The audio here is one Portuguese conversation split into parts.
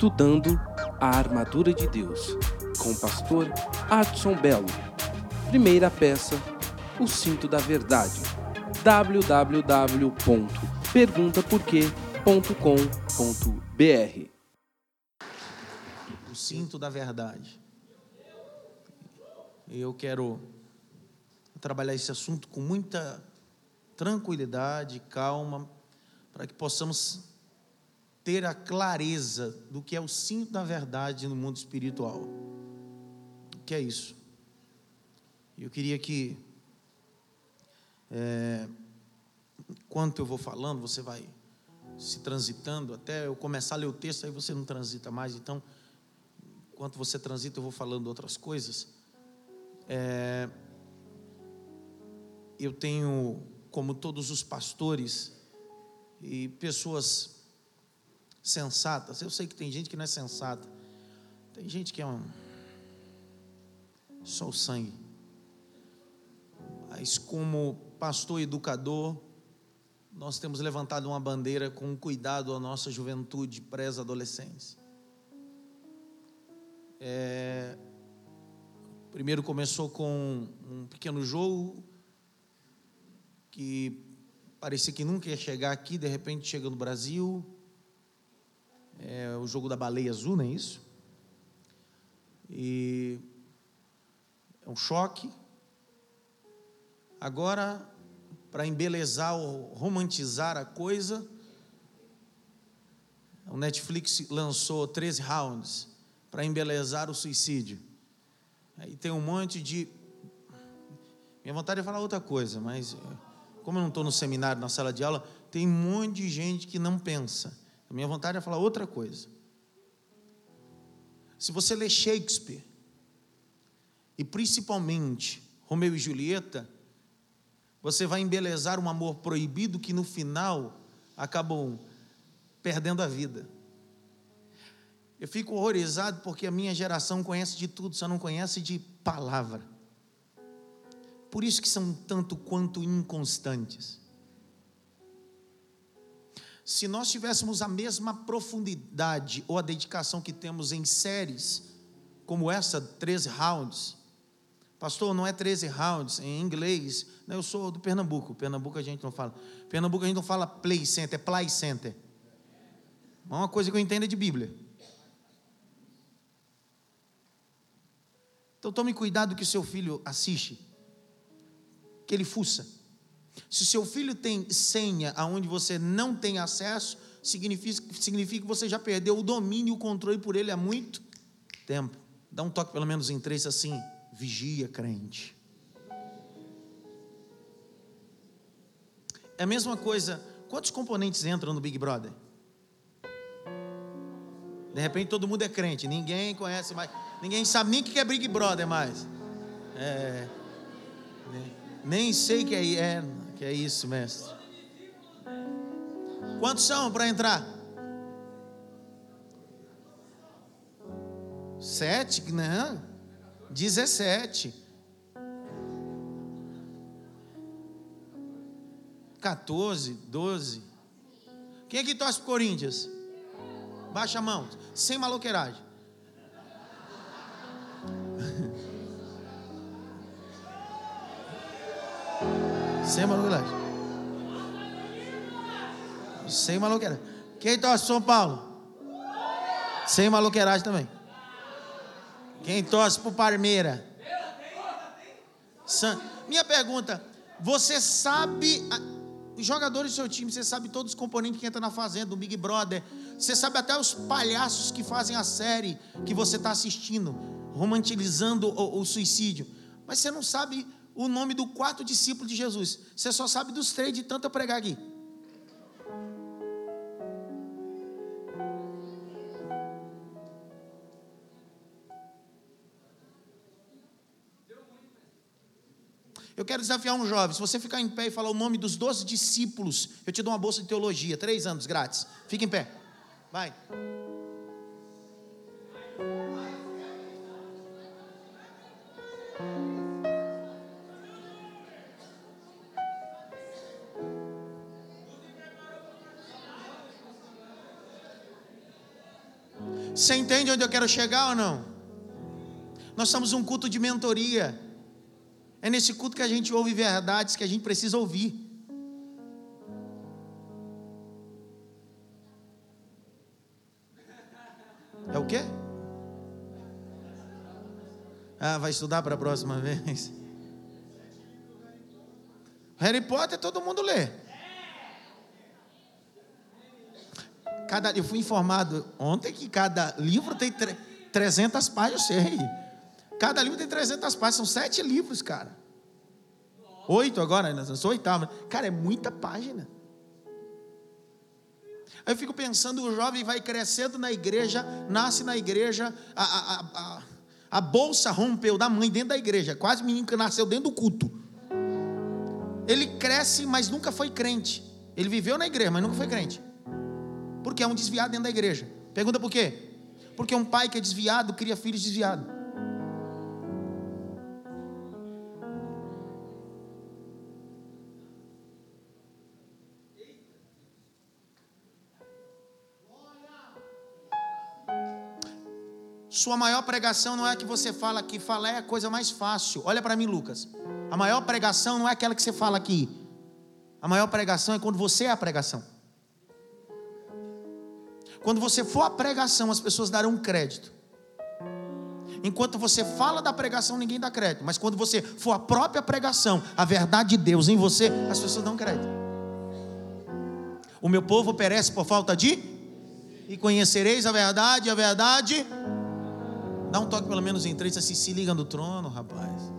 Estudando a Armadura de Deus, com o pastor Adson Belo. Primeira peça, o cinto da verdade. www.perguntaporquê.com.br O cinto da verdade. Eu quero trabalhar esse assunto com muita tranquilidade, calma, para que possamos ter a clareza do que é o cinto da verdade no mundo espiritual. O que é isso? Eu queria que, é, enquanto eu vou falando, você vai se transitando, até eu começar a ler o texto, aí você não transita mais, então, enquanto você transita, eu vou falando outras coisas. É, eu tenho, como todos os pastores e pessoas sensatas. Eu sei que tem gente que não é sensata. Tem gente que é um. Só o sangue. Mas, como pastor educador, nós temos levantado uma bandeira com cuidado à nossa juventude, pré-adolescentes. É, primeiro começou com um pequeno jogo que parecia que nunca ia chegar aqui, de repente chega no Brasil é o jogo da baleia azul, não é isso? E é um choque. Agora, para embelezar ou romantizar a coisa, o Netflix lançou 13 rounds para embelezar o suicídio. Aí tem um monte de. Minha vontade é falar outra coisa, mas como eu não estou no seminário, na sala de aula, tem um monte de gente que não pensa. A minha vontade é falar outra coisa. Se você ler Shakespeare, e principalmente Romeu e Julieta, você vai embelezar um amor proibido que no final acabam perdendo a vida. Eu fico horrorizado porque a minha geração conhece de tudo, só não conhece de palavra. Por isso que são tanto quanto inconstantes se nós tivéssemos a mesma profundidade ou a dedicação que temos em séries como essa, 13 rounds, pastor, não é 13 rounds, em inglês, eu sou do Pernambuco, Pernambuco a gente não fala, Pernambuco a gente não fala play center, é play center, é uma coisa que eu entendo é de Bíblia. Então tome cuidado que o seu filho assiste, que ele fuça. Se seu filho tem senha aonde você não tem acesso, significa, significa que você já perdeu o domínio e o controle por ele há muito tempo. Dá um toque pelo menos em três assim: vigia, crente. É a mesma coisa. Quantos componentes entram no Big Brother? De repente todo mundo é crente, ninguém conhece mais, ninguém sabe nem o que é Big Brother mais. É, nem sei que é, é que é isso, mestre? Quantos são para entrar? Sete? Não. Dezessete. Quatorze, doze. Quem é que torce para Corinthians? Baixa a mão. Sem maloqueiragem. Sem. Sem maluqueiragem. Quem torce São Paulo? Sem maluqueiragem também. Quem torce pro Parmeira? Minha pergunta: você sabe. Os jogadores do seu time, você sabe todos os componentes que entram na fazenda, do Big Brother. Você sabe até os palhaços que fazem a série que você está assistindo, romantizando o, o suicídio. Mas você não sabe o nome do quarto discípulo de Jesus. Você só sabe dos três de tanto eu pregar aqui. Eu quero desafiar um jovem. Se você ficar em pé e falar o nome dos doze discípulos, eu te dou uma bolsa de teologia, três anos grátis. Fica em pé. Vai. Você entende onde eu quero chegar ou não? Nós somos um culto de mentoria. É nesse culto que a gente ouve verdades que a gente precisa ouvir. É o quê? Ah, vai estudar para a próxima vez. Harry Potter todo mundo lê. Cada, eu fui informado ontem que cada livro tem 300 páginas, eu sei. Cada livro tem 300 páginas, são sete livros, cara. Oito agora, né? sou oitavo. Cara, é muita página. Aí eu fico pensando, o jovem vai crescendo na igreja, nasce na igreja, a, a, a, a bolsa rompeu da mãe dentro da igreja, quase menino que nasceu dentro do culto. Ele cresce, mas nunca foi crente. Ele viveu na igreja, mas nunca foi crente. Porque é um desviado dentro da igreja. Pergunta por quê? Porque um pai que é desviado cria filhos desviados. Sua maior pregação não é a que você fala aqui, falar é a coisa mais fácil. Olha para mim, Lucas. A maior pregação não é aquela que você fala aqui. A maior pregação é quando você é a pregação. Quando você for a pregação, as pessoas darão crédito. Enquanto você fala da pregação, ninguém dá crédito. Mas quando você for a própria pregação, a verdade de Deus em você, as pessoas dão crédito. O meu povo perece por falta de. E conhecereis a verdade, a verdade. Dá um toque pelo menos em três, assim, se liga no trono, rapaz.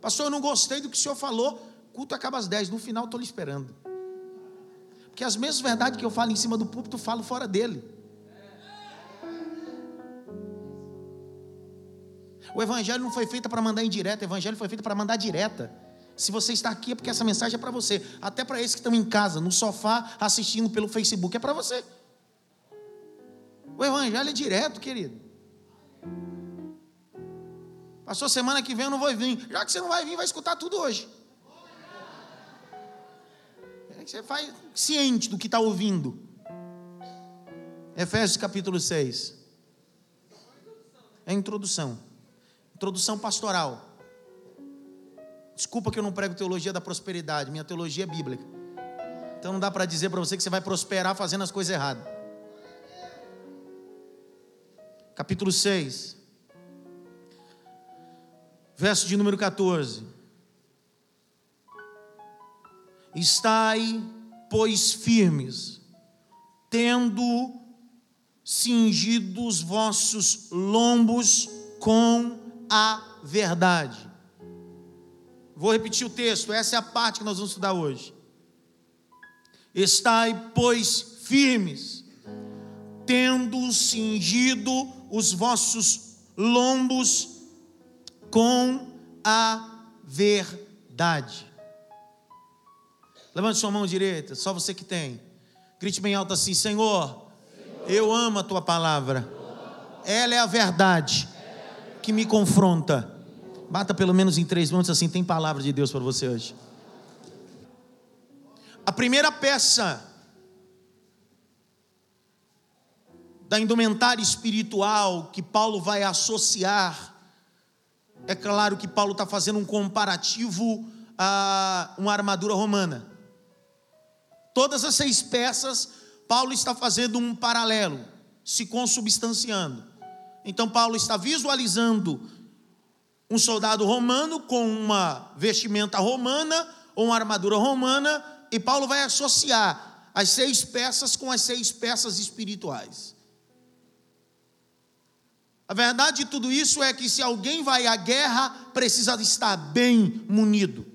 Pastor, eu não gostei do que o senhor falou. Culto acaba às 10, no final estou lhe esperando. Porque as mesmas verdades que eu falo em cima do púlpito, eu falo fora dele. O evangelho não foi feito para mandar em direto, o evangelho foi feito para mandar direta. Se você está aqui é porque essa mensagem é para você. Até para esses que estão em casa, no sofá, assistindo pelo Facebook, é para você. O evangelho é direto, querido. Passou semana que vem eu não vou vir. Já que você não vai vir, vai escutar tudo hoje. Você faz ciente do que está ouvindo. Efésios capítulo 6. É a introdução. Introdução pastoral. Desculpa que eu não prego teologia da prosperidade, minha teologia é bíblica. Então não dá para dizer para você que você vai prosperar fazendo as coisas erradas. Capítulo 6 verso de número 14. Estai, pois, firmes, tendo cingido os vossos lombos com a verdade. Vou repetir o texto, essa é a parte que nós vamos estudar hoje. Estai, pois, firmes, tendo cingido os vossos lombos com a verdade. Levante sua mão direita, só você que tem. Grite bem alto assim: Senhor, eu amo a tua palavra. Ela é a verdade que me confronta. Bata pelo menos em três minutos assim: tem palavra de Deus para você hoje. A primeira peça da indumentária espiritual que Paulo vai associar é claro que Paulo está fazendo um comparativo a uma armadura romana. Todas as seis peças, Paulo está fazendo um paralelo, se consubstanciando. Então, Paulo está visualizando um soldado romano com uma vestimenta romana ou uma armadura romana, e Paulo vai associar as seis peças com as seis peças espirituais. A verdade de tudo isso é que se alguém vai à guerra, precisa estar bem munido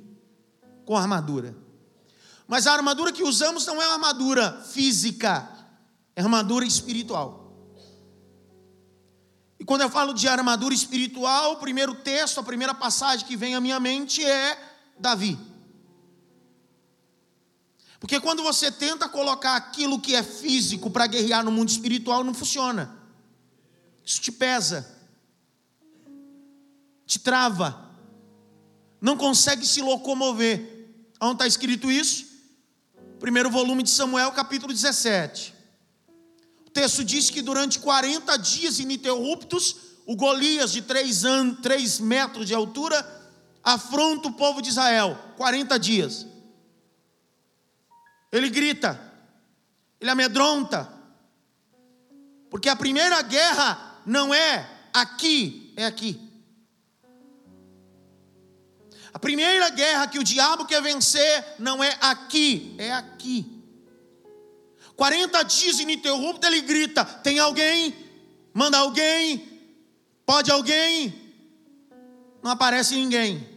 com armadura. Mas a armadura que usamos não é uma armadura física, é armadura espiritual. E quando eu falo de armadura espiritual, o primeiro texto, a primeira passagem que vem à minha mente é Davi. Porque quando você tenta colocar aquilo que é físico para guerrear no mundo espiritual, não funciona. Isso te pesa, te trava, não consegue se locomover. Onde está escrito isso? Primeiro volume de Samuel, capítulo 17. O texto diz que durante 40 dias ininterruptos, o Golias, de 3, anos, 3 metros de altura, afronta o povo de Israel. 40 dias. Ele grita, ele amedronta, porque a primeira guerra não é aqui, é aqui. A primeira guerra que o diabo quer vencer não é aqui, é aqui. 40 dias ininterrupto, ele grita: tem alguém? Manda alguém? Pode alguém? Não aparece ninguém.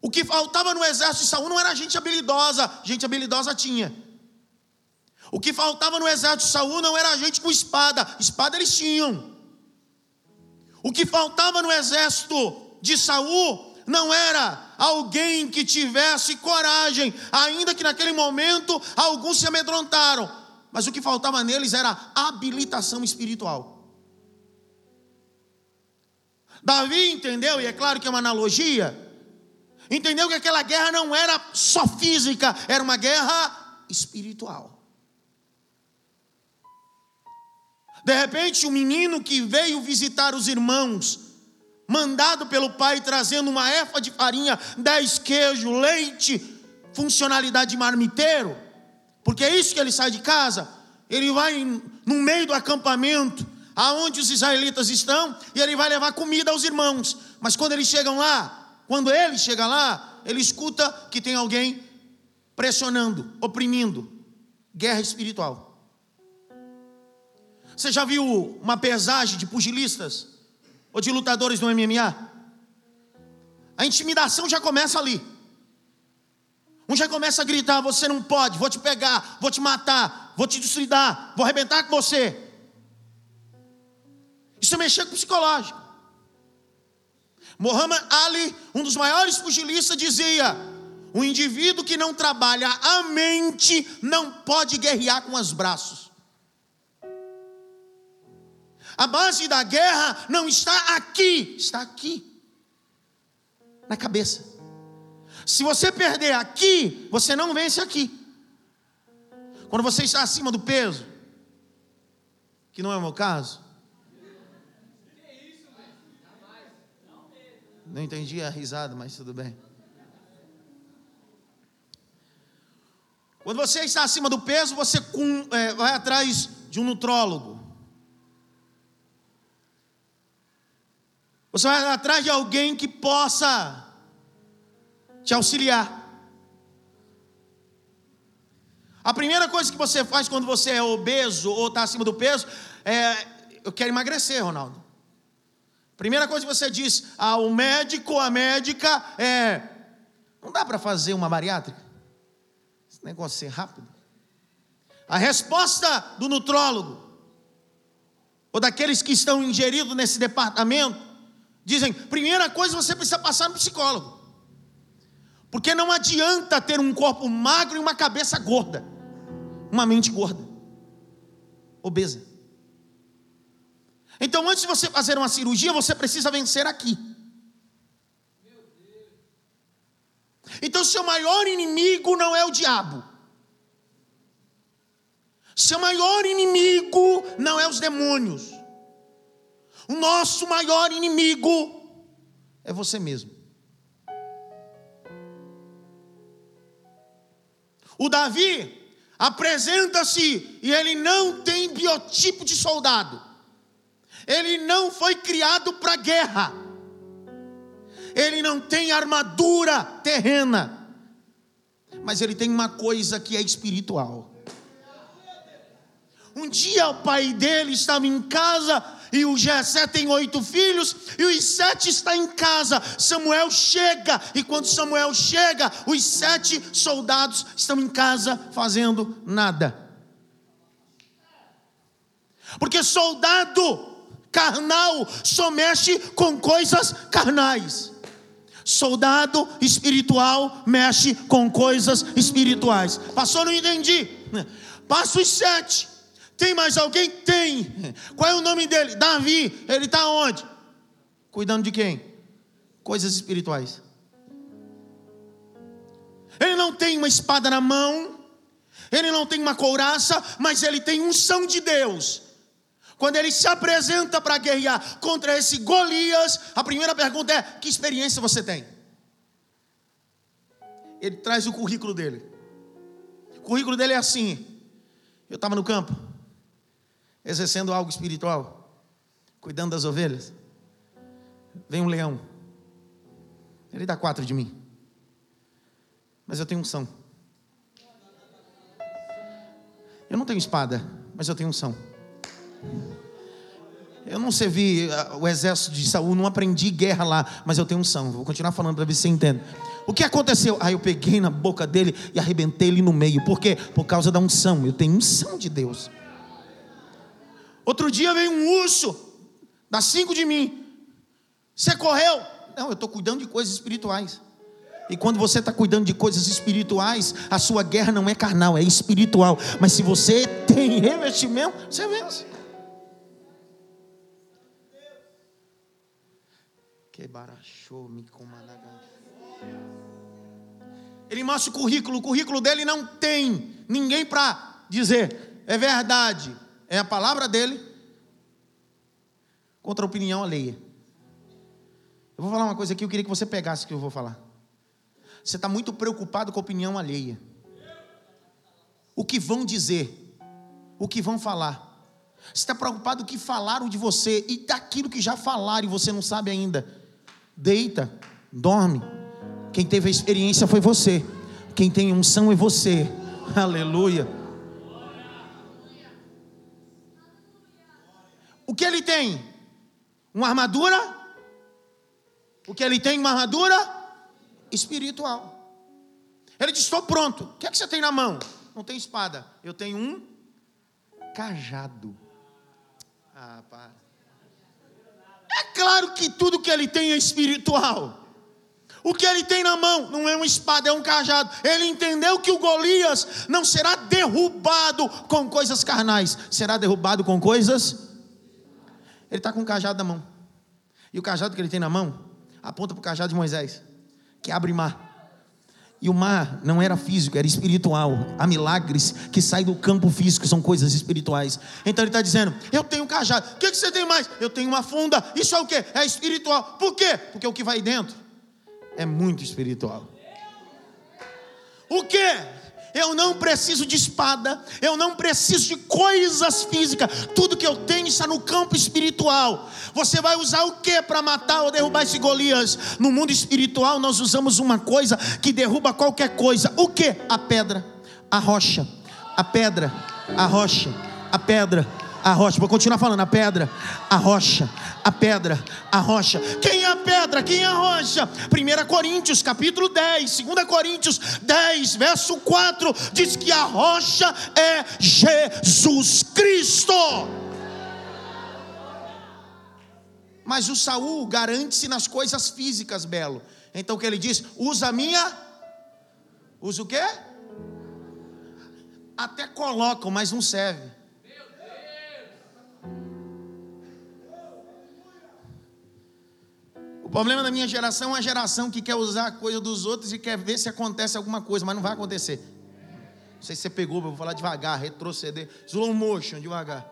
O que faltava no exército de Saul não era gente habilidosa, gente habilidosa tinha. O que faltava no exército de Saul não era gente com espada, espada eles tinham. O que faltava no exército de Saul não era alguém que tivesse coragem, ainda que naquele momento alguns se amedrontaram, mas o que faltava neles era habilitação espiritual. Davi entendeu, e é claro que é uma analogia, entendeu que aquela guerra não era só física, era uma guerra espiritual. De repente, o um menino que veio visitar os irmãos, mandado pelo pai trazendo uma efa de farinha, dez queijo, leite, funcionalidade de marmiteiro, porque é isso que ele sai de casa. Ele vai no meio do acampamento, aonde os israelitas estão, e ele vai levar comida aos irmãos. Mas quando eles chegam lá, quando ele chega lá, ele escuta que tem alguém pressionando, oprimindo. Guerra espiritual. Você já viu uma pesagem de pugilistas ou de lutadores no MMA? A intimidação já começa ali. Um já começa a gritar: Você não pode, vou te pegar, vou te matar, vou te destruir, vou arrebentar com você. Isso é mexer com o psicológico. Muhammad Ali, um dos maiores pugilistas, dizia: o indivíduo que não trabalha a mente não pode guerrear com os braços. A base da guerra não está aqui, está aqui, na cabeça. Se você perder aqui, você não vence aqui. Quando você está acima do peso, que não é o meu caso. Não entendi a risada, mas tudo bem. Quando você está acima do peso, você é, vai atrás de um nutrólogo. Você vai atrás de alguém que possa te auxiliar. A primeira coisa que você faz quando você é obeso ou está acima do peso é: eu quero emagrecer, Ronaldo. Primeira coisa que você diz ao médico, a médica é: não dá para fazer uma bariátrica? Esse negócio é rápido. A resposta do nutrólogo, ou daqueles que estão ingeridos nesse departamento, Dizem, primeira coisa você precisa passar no psicólogo. Porque não adianta ter um corpo magro e uma cabeça gorda, uma mente gorda, obesa. Então, antes de você fazer uma cirurgia, você precisa vencer aqui. Então, seu maior inimigo não é o diabo. Seu maior inimigo não é os demônios. O nosso maior inimigo é você mesmo. O Davi apresenta-se e ele não tem biotipo de soldado. Ele não foi criado para guerra. Ele não tem armadura terrena. Mas ele tem uma coisa que é espiritual. Um dia o pai dele estava em casa e o Jessé tem oito filhos, e os sete está em casa. Samuel chega, e quando Samuel chega, os sete soldados estão em casa fazendo nada. Porque soldado carnal só mexe com coisas carnais. Soldado espiritual mexe com coisas espirituais. Passou, não entendi. Passa os sete. Tem mais alguém? Tem. Qual é o nome dele? Davi. Ele está onde? Cuidando de quem? Coisas espirituais. Ele não tem uma espada na mão. Ele não tem uma couraça, mas ele tem unção de Deus. Quando ele se apresenta para guerrear contra esse Golias, a primeira pergunta é: que experiência você tem? Ele traz o currículo dele. O currículo dele é assim: eu estava no campo, exercendo algo espiritual, cuidando das ovelhas. Vem um leão, ele dá quatro de mim, mas eu tenho unção. Eu não tenho espada, mas eu tenho unção. Eu não servi ah, o exército de Saul, não aprendi guerra lá, mas eu tenho unção. Vou continuar falando para ver se você entende. O que aconteceu? Aí eu peguei na boca dele e arrebentei ele no meio. Por quê? Por causa da unção. Eu tenho unção de Deus. Outro dia veio um urso, dá cinco de mim. Você correu? Não, eu estou cuidando de coisas espirituais. E quando você está cuidando de coisas espirituais, a sua guerra não é carnal, é espiritual. Mas se você tem revestimento, você vence. Ele mostra o currículo, o currículo dele não tem ninguém para dizer, é verdade, é a palavra dele contra a opinião alheia. Eu vou falar uma coisa aqui, eu queria que você pegasse o que eu vou falar. Você está muito preocupado com a opinião alheia. O que vão dizer, o que vão falar. Você está preocupado com o que falaram de você e daquilo que já falaram e você não sabe ainda. Deita, dorme. Quem teve a experiência foi você. Quem tem unção é você. Aleluia. O que ele tem? Uma armadura? O que ele tem? Uma armadura? espiritual. Ele diz: Estou pronto. O que é que você tem na mão? Não tem espada. Eu tenho um cajado. Ah, para. É claro que tudo que ele tem é espiritual. O que ele tem na mão não é uma espada, é um cajado. Ele entendeu que o Golias não será derrubado com coisas carnais, será derrubado com coisas. Ele está com um cajado na mão. E o cajado que ele tem na mão aponta para o cajado de Moisés que abre mar. E o mar não era físico, era espiritual. Há milagres que saem do campo físico, são coisas espirituais. Então ele está dizendo: Eu tenho um cajado. O que, que você tem mais? Eu tenho uma funda. Isso é o que? É espiritual. Por quê? Porque o que vai dentro é muito espiritual. O que? Eu não preciso de espada, eu não preciso de coisas físicas. Tudo que eu tenho está no campo espiritual. Você vai usar o que para matar ou derrubar esse Golias? No mundo espiritual, nós usamos uma coisa que derruba qualquer coisa. O que? A pedra, a rocha, a pedra, a rocha, a pedra, a rocha. Vou continuar falando, a pedra, a rocha, a pedra, a rocha. Quem é a pedra? Quem é a rocha? 1 Coríntios, capítulo 10, 2 Coríntios 10, verso 4, diz que a rocha é Jesus Cristo. Mas o Saul garante-se nas coisas físicas, Belo. Então o que ele diz? Usa a minha. Usa o quê? Até colocam, mas não serve. Problema da minha geração é uma geração que quer usar a coisa dos outros e quer ver se acontece alguma coisa, mas não vai acontecer. Não sei se você pegou, eu vou falar devagar, retroceder, slow motion, devagar.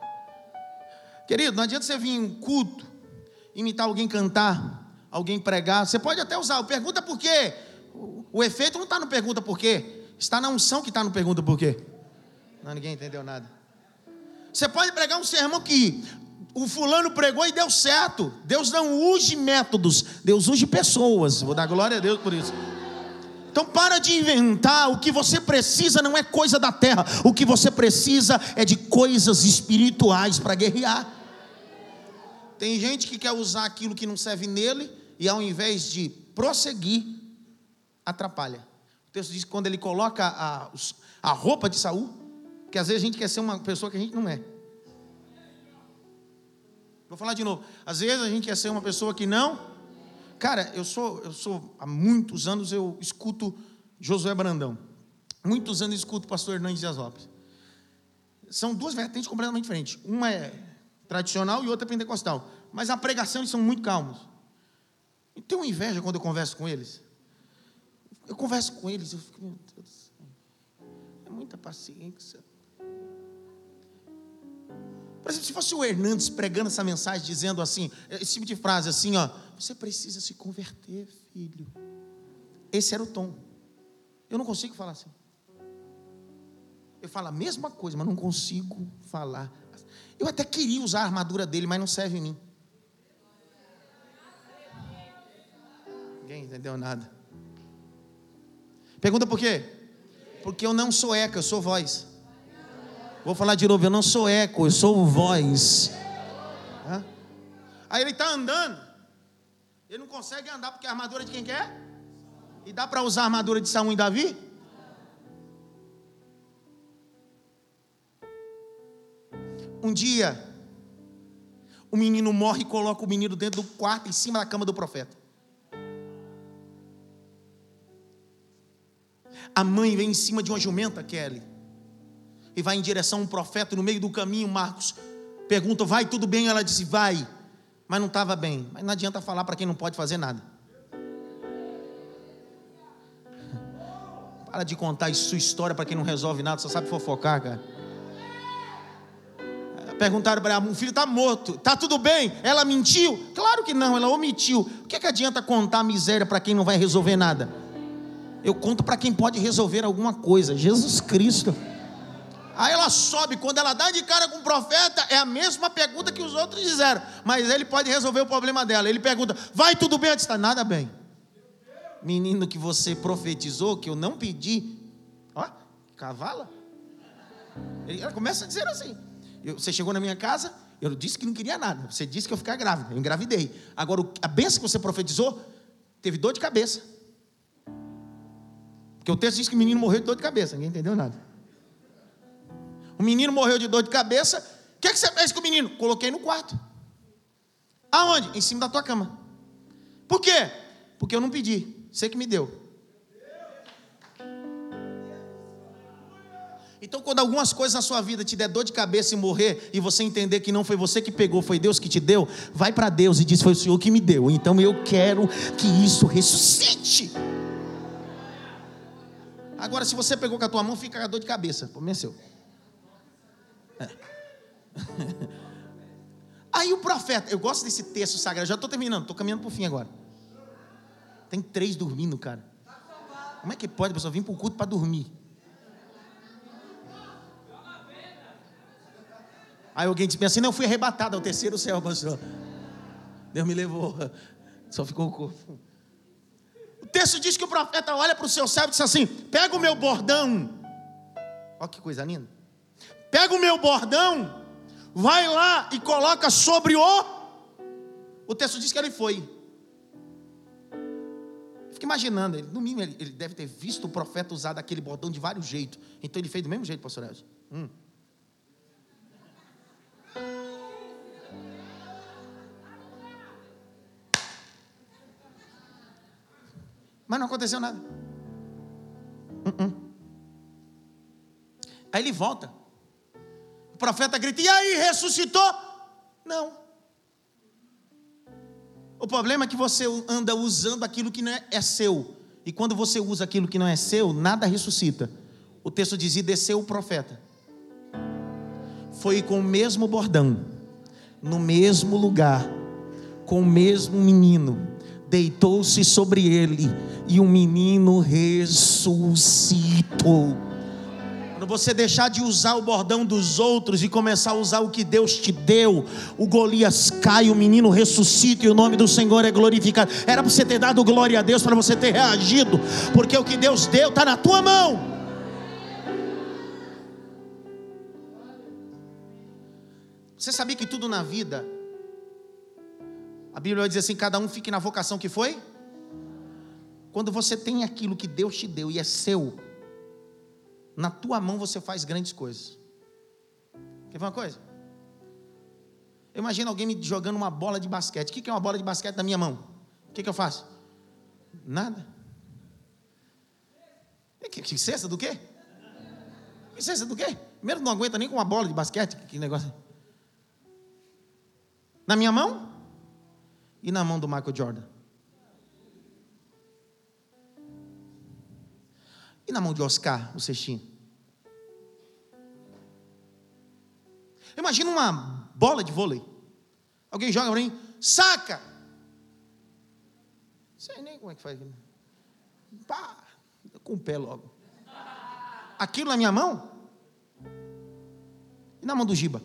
Querido, não adianta você vir em culto, imitar alguém cantar, alguém pregar. Você pode até usar, pergunta por quê. O efeito não está no pergunta por quê, está na unção que está no pergunta por quê. Não, ninguém entendeu nada. Você pode pregar um sermão que o fulano pregou e deu certo. Deus não use métodos, Deus use pessoas. Vou dar glória a Deus por isso. Então para de inventar, o que você precisa não é coisa da terra, o que você precisa é de coisas espirituais para guerrear. Tem gente que quer usar aquilo que não serve nele e ao invés de prosseguir, atrapalha. O texto diz que quando ele coloca a, a roupa de Saul, que às vezes a gente quer ser uma pessoa que a gente não é. Vou falar de novo. Às vezes a gente quer ser uma pessoa que não. Cara, eu sou, eu sou há muitos anos eu escuto Josué Brandão. Muitos anos eu escuto o pastor Hernandes Dias Lopes. São duas vertentes completamente diferentes. Uma é tradicional e outra é pentecostal. Mas a pregação eles são muito calmos. Eu tenho inveja quando eu converso com eles. Eu converso com eles, eu fico, meu Deus. É muita paciência. Por exemplo, se fosse o Hernandes pregando essa mensagem, dizendo assim, esse tipo de frase assim, ó, você precisa se converter, filho. Esse era o tom. Eu não consigo falar assim. Eu falo a mesma coisa, mas não consigo falar. Eu até queria usar a armadura dele, mas não serve em mim. Ninguém entendeu nada. Pergunta por quê? Porque eu não sou eco, eu sou voz. Vou falar de novo, eu não sou eco, eu sou voz. Hã? Aí ele está andando. Ele não consegue andar porque a armadura de quem quer? E dá para usar a armadura de Saúl e Davi? Um dia, o menino morre e coloca o menino dentro do quarto, em cima da cama do profeta. A mãe vem em cima de uma jumenta, Kelly, e vai em direção a um profeta. No meio do caminho, Marcos pergunta: Vai tudo bem? Ela disse: Vai, mas não estava bem. Mas não adianta falar para quem não pode fazer nada. Para de contar sua história para quem não resolve nada, só sabe fofocar, cara. Perguntaram para ela: o filho está morto, está tudo bem? Ela mentiu? Claro que não, ela omitiu. O que, é que adianta contar miséria para quem não vai resolver nada? Eu conto para quem pode resolver alguma coisa: Jesus Cristo. Aí ela sobe, quando ela dá de cara com o profeta, é a mesma pergunta que os outros fizeram, mas ele pode resolver o problema dela. Ele pergunta: Vai tudo bem? Ela está nada bem. Menino que você profetizou, que eu não pedi, ó, cavala. Ela começa a dizer assim: Você chegou na minha casa, eu disse que não queria nada, você disse que eu ficar grávida, eu engravidei. Agora, a benção que você profetizou, teve dor de cabeça. Porque o texto diz que o menino morreu de dor de cabeça, ninguém entendeu nada. O menino morreu de dor de cabeça. O que, é que você fez com o menino? Coloquei no quarto. Aonde? Em cima da tua cama. Por quê? Porque eu não pedi. Você que me deu. Então, quando algumas coisas na sua vida te der dor de cabeça e morrer, e você entender que não foi você que pegou, foi Deus que te deu, vai para Deus e diz: Foi o Senhor que me deu. Então eu quero que isso ressuscite. Agora, se você pegou com a tua mão, fica com a dor de cabeça. Problema é seu. Aí o profeta, eu gosto desse texto sagrado, já estou terminando, estou caminhando para o fim agora. Tem três dormindo, cara. Como é que pode a pessoa vir para o culto para dormir? Aí alguém disse assim: Não, eu fui arrebatado ao terceiro céu, pastor. Deus me levou, só ficou o corpo. O texto diz que o profeta olha para o seu servo e diz assim: Pega o meu bordão. Olha que coisa linda. Pega o meu bordão, vai lá e coloca sobre o. O texto diz que ele foi. Fica imaginando, ele, no mínimo ele, ele, deve ter visto o profeta usar aquele bordão de vários jeitos. Então ele fez do mesmo jeito, pastor Elcio. Hum. Mas não aconteceu nada. Uh -uh. Aí ele volta. Profeta grita: E aí, ressuscitou? Não. O problema é que você anda usando aquilo que não é, é seu. E quando você usa aquilo que não é seu, nada ressuscita. O texto diz: E desceu o profeta. Foi com o mesmo bordão, no mesmo lugar, com o mesmo menino, deitou-se sobre ele e o menino ressuscitou. Quando você deixar de usar o bordão dos outros e começar a usar o que Deus te deu, o Golias cai, o menino ressuscita e o nome do Senhor é glorificado. Era para você ter dado glória a Deus, para você ter reagido, porque o que Deus deu está na tua mão. Você sabia que tudo na vida a Bíblia dizer assim: cada um fique na vocação que foi. Quando você tem aquilo que Deus te deu e é seu, na tua mão você faz grandes coisas. Quer ver uma coisa? Eu imagino alguém me jogando uma bola de basquete. O que é uma bola de basquete na minha mão? O que, eu faço? Nada. Que, que cesta do quê? Que cesta do quê? Primeiro não aguenta nem com uma bola de basquete. Que negócio. Na minha mão? E na mão do Michael Jordan? E na mão de Oscar, o cestinho? Imagina uma bola de vôlei. Alguém joga para mim, saca. Não sei nem como é que faz. Pá, com o pé logo. Aquilo na minha mão? E na mão do Giba?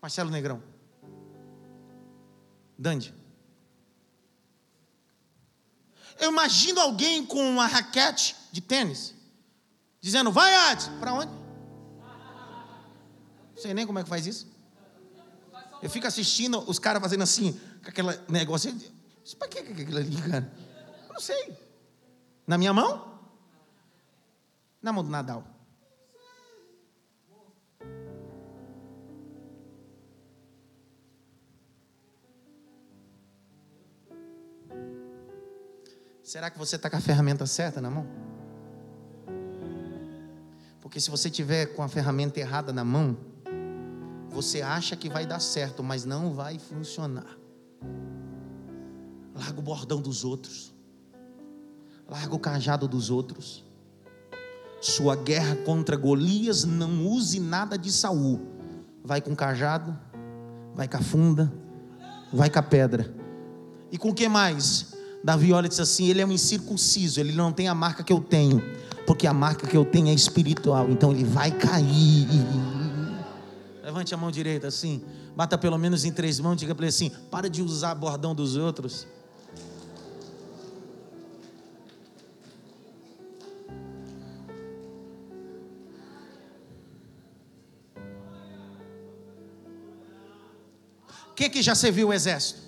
Marcelo Negrão. Dande. Eu imagino alguém com uma raquete de tênis, dizendo: Vai, Ades, para onde? Não sei nem como é que faz isso. Eu fico assistindo os caras fazendo assim, com aquele negócio. Para que aquilo ali, cara? Eu não sei. Na minha mão? Na mão do Nadal. Será que você está com a ferramenta certa na mão? Porque se você tiver com a ferramenta errada na mão, você acha que vai dar certo, mas não vai funcionar. Larga o bordão dos outros. Larga o cajado dos outros. Sua guerra contra Golias não use nada de Saul. Vai com cajado, vai com a funda, vai com a pedra. E com o que mais? Davi olha e diz assim: ele é um incircunciso, ele não tem a marca que eu tenho, porque a marca que eu tenho é espiritual, então ele vai cair. Levante a mão direita assim, bata pelo menos em três mãos, diga para ele assim: para de usar bordão dos outros. Quem que já serviu o exército?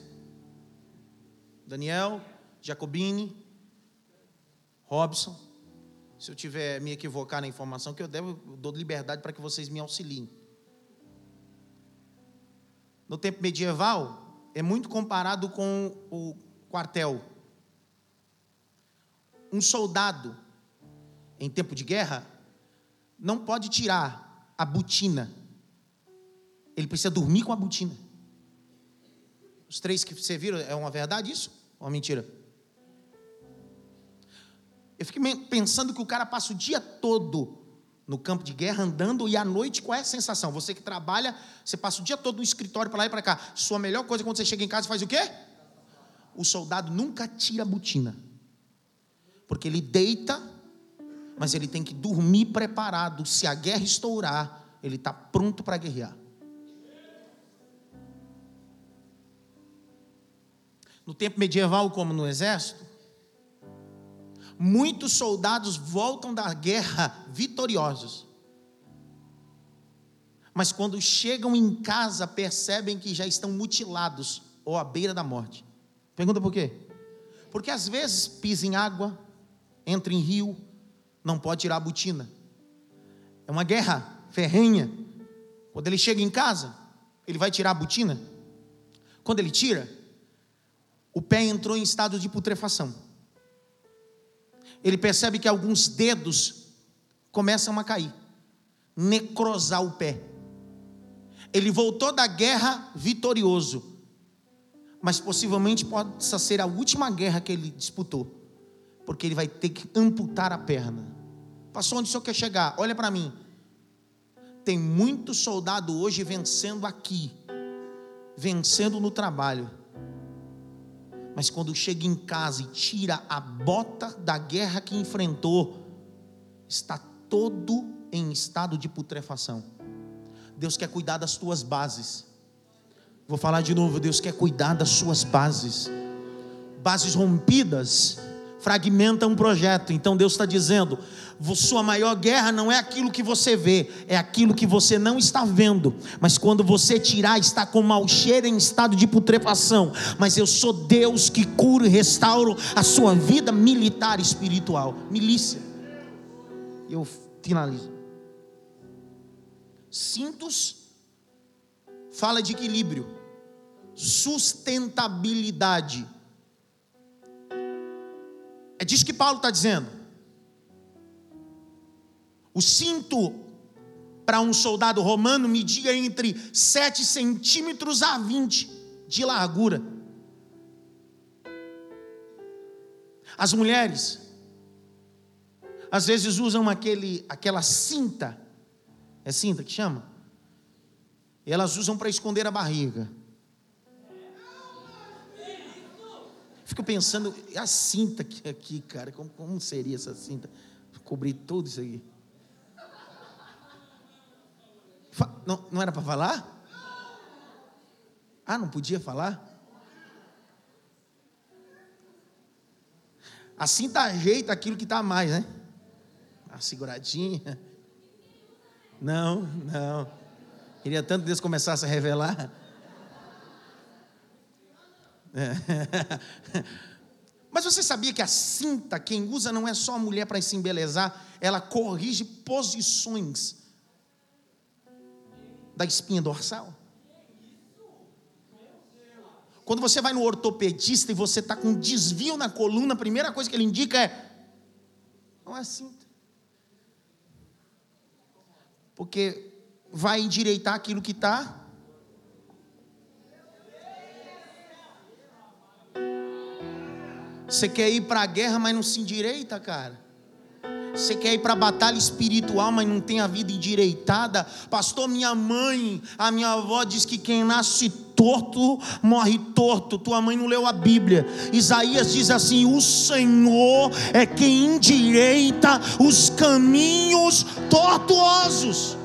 Daniel, Jacobini, Robson. Se eu tiver me equivocar na informação que eu devo, eu dou liberdade para que vocês me auxiliem. No tempo medieval, é muito comparado com o quartel. Um soldado, em tempo de guerra, não pode tirar a botina. Ele precisa dormir com a botina. Os três que você viram, é uma verdade isso? Ou uma mentira? Eu fico pensando que o cara passa o dia todo no campo de guerra andando e à noite qual é a sensação? Você que trabalha, você passa o dia todo no escritório para lá e para cá. Sua melhor coisa quando você chega em casa faz o quê? O soldado nunca tira a botina. Porque ele deita, mas ele tem que dormir preparado. Se a guerra estourar, ele está pronto para guerrear. No tempo medieval, como no exército, muitos soldados voltam da guerra vitoriosos. Mas quando chegam em casa, percebem que já estão mutilados ou à beira da morte. Pergunta por quê? Porque às vezes pisa em água, entra em rio, não pode tirar a botina. É uma guerra ferrenha. Quando ele chega em casa, ele vai tirar a botina. Quando ele tira, o pé entrou em estado de putrefação ele percebe que alguns dedos começam a cair, necrosar o pé. Ele voltou da guerra vitorioso, mas possivelmente possa ser a última guerra que ele disputou, porque ele vai ter que amputar a perna. Passou onde o senhor quer chegar? Olha para mim. Tem muito soldado hoje vencendo aqui, vencendo no trabalho, mas quando chega em casa e tira a bota da guerra que enfrentou, está todo em estado de putrefação. Deus quer cuidar das tuas bases. Vou falar de novo, Deus quer cuidar das suas bases. Bases rompidas fragmenta um projeto. Então Deus está dizendo: sua maior guerra não é aquilo que você vê, é aquilo que você não está vendo. Mas quando você tirar, está com mau cheiro em estado de putrefação. Mas eu sou Deus que curo e restauro a sua vida militar espiritual. Milícia. Eu finalizo. Cintos fala de equilíbrio, sustentabilidade é disso que Paulo está dizendo. O cinto para um soldado romano media entre 7 centímetros a 20 de largura. As mulheres, às vezes usam aquele, aquela cinta É cinta que chama? Elas usam para esconder a barriga. Fico pensando, a cinta aqui, aqui cara, como, como seria essa cinta? Cobrir tudo isso aqui. Não, não era para falar? Ah, não podia falar? A cinta ajeita aquilo que está mais, né? A seguradinha. Não, não. Queria tanto que Deus começasse a revelar. Mas você sabia que a cinta, quem usa não é só a mulher para se embelezar, ela corrige posições da espinha dorsal. Quando você vai no ortopedista e você está com desvio na coluna, a primeira coisa que ele indica é: não é cinta. Porque vai endireitar aquilo que está Você quer ir para a guerra, mas não se endireita, cara. Você quer ir para a batalha espiritual, mas não tem a vida endireitada. Pastor, minha mãe, a minha avó diz que quem nasce torto morre torto. Tua mãe não leu a Bíblia. Isaías diz assim: O Senhor é quem endireita os caminhos tortuosos.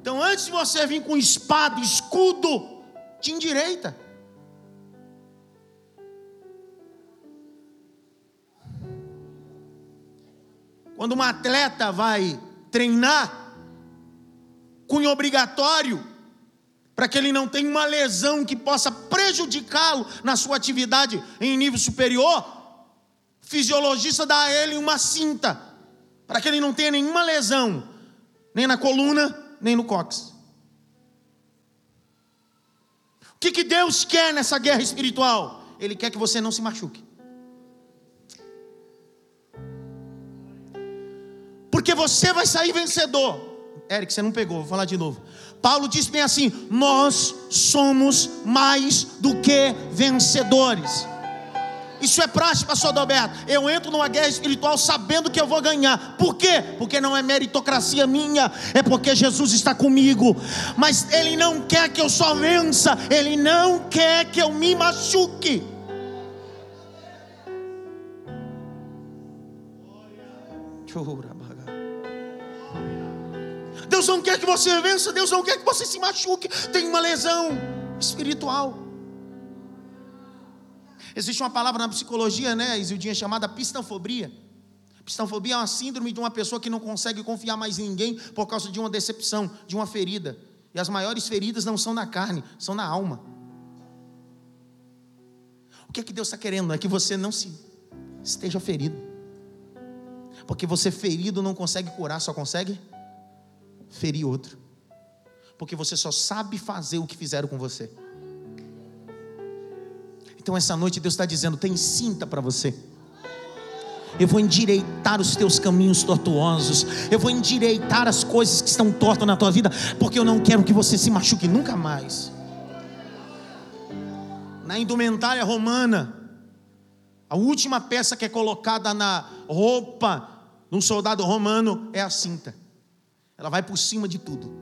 Então, antes de você vir com espada, escudo, te endireita. Quando um atleta vai treinar, cunho obrigatório, para que ele não tenha uma lesão que possa prejudicá-lo na sua atividade em nível superior, o fisiologista dá a ele uma cinta, para que ele não tenha nenhuma lesão, nem na coluna, nem no cóccix. O que, que Deus quer nessa guerra espiritual? Ele quer que você não se machuque. Porque você vai sair vencedor. Eric, você não pegou, vou falar de novo. Paulo diz bem assim: Nós somos mais do que vencedores. Isso é prática, pastor Adalberto. Eu entro numa guerra espiritual sabendo que eu vou ganhar. Por quê? Porque não é meritocracia minha, é porque Jesus está comigo. Mas Ele não quer que eu só vença, Ele não quer que eu me machuque. Chora. Deus não quer que você vença, Deus não quer que você se machuque, tem uma lesão espiritual. Existe uma palavra na psicologia, né, Isildinha, chamada pistanfobia. Pistanfobia é uma síndrome de uma pessoa que não consegue confiar mais em ninguém por causa de uma decepção, de uma ferida. E as maiores feridas não são na carne, são na alma. O que é que Deus está querendo? É que você não se esteja ferido. Porque você ferido não consegue curar, só consegue ferir outro. Porque você só sabe fazer o que fizeram com você. Então essa noite Deus está dizendo: tem cinta para você. Eu vou endireitar os teus caminhos tortuosos. Eu vou endireitar as coisas que estão tortas na tua vida, porque eu não quero que você se machuque nunca mais. Na indumentária romana, a última peça que é colocada na roupa de um soldado romano é a cinta. Ela vai por cima de tudo.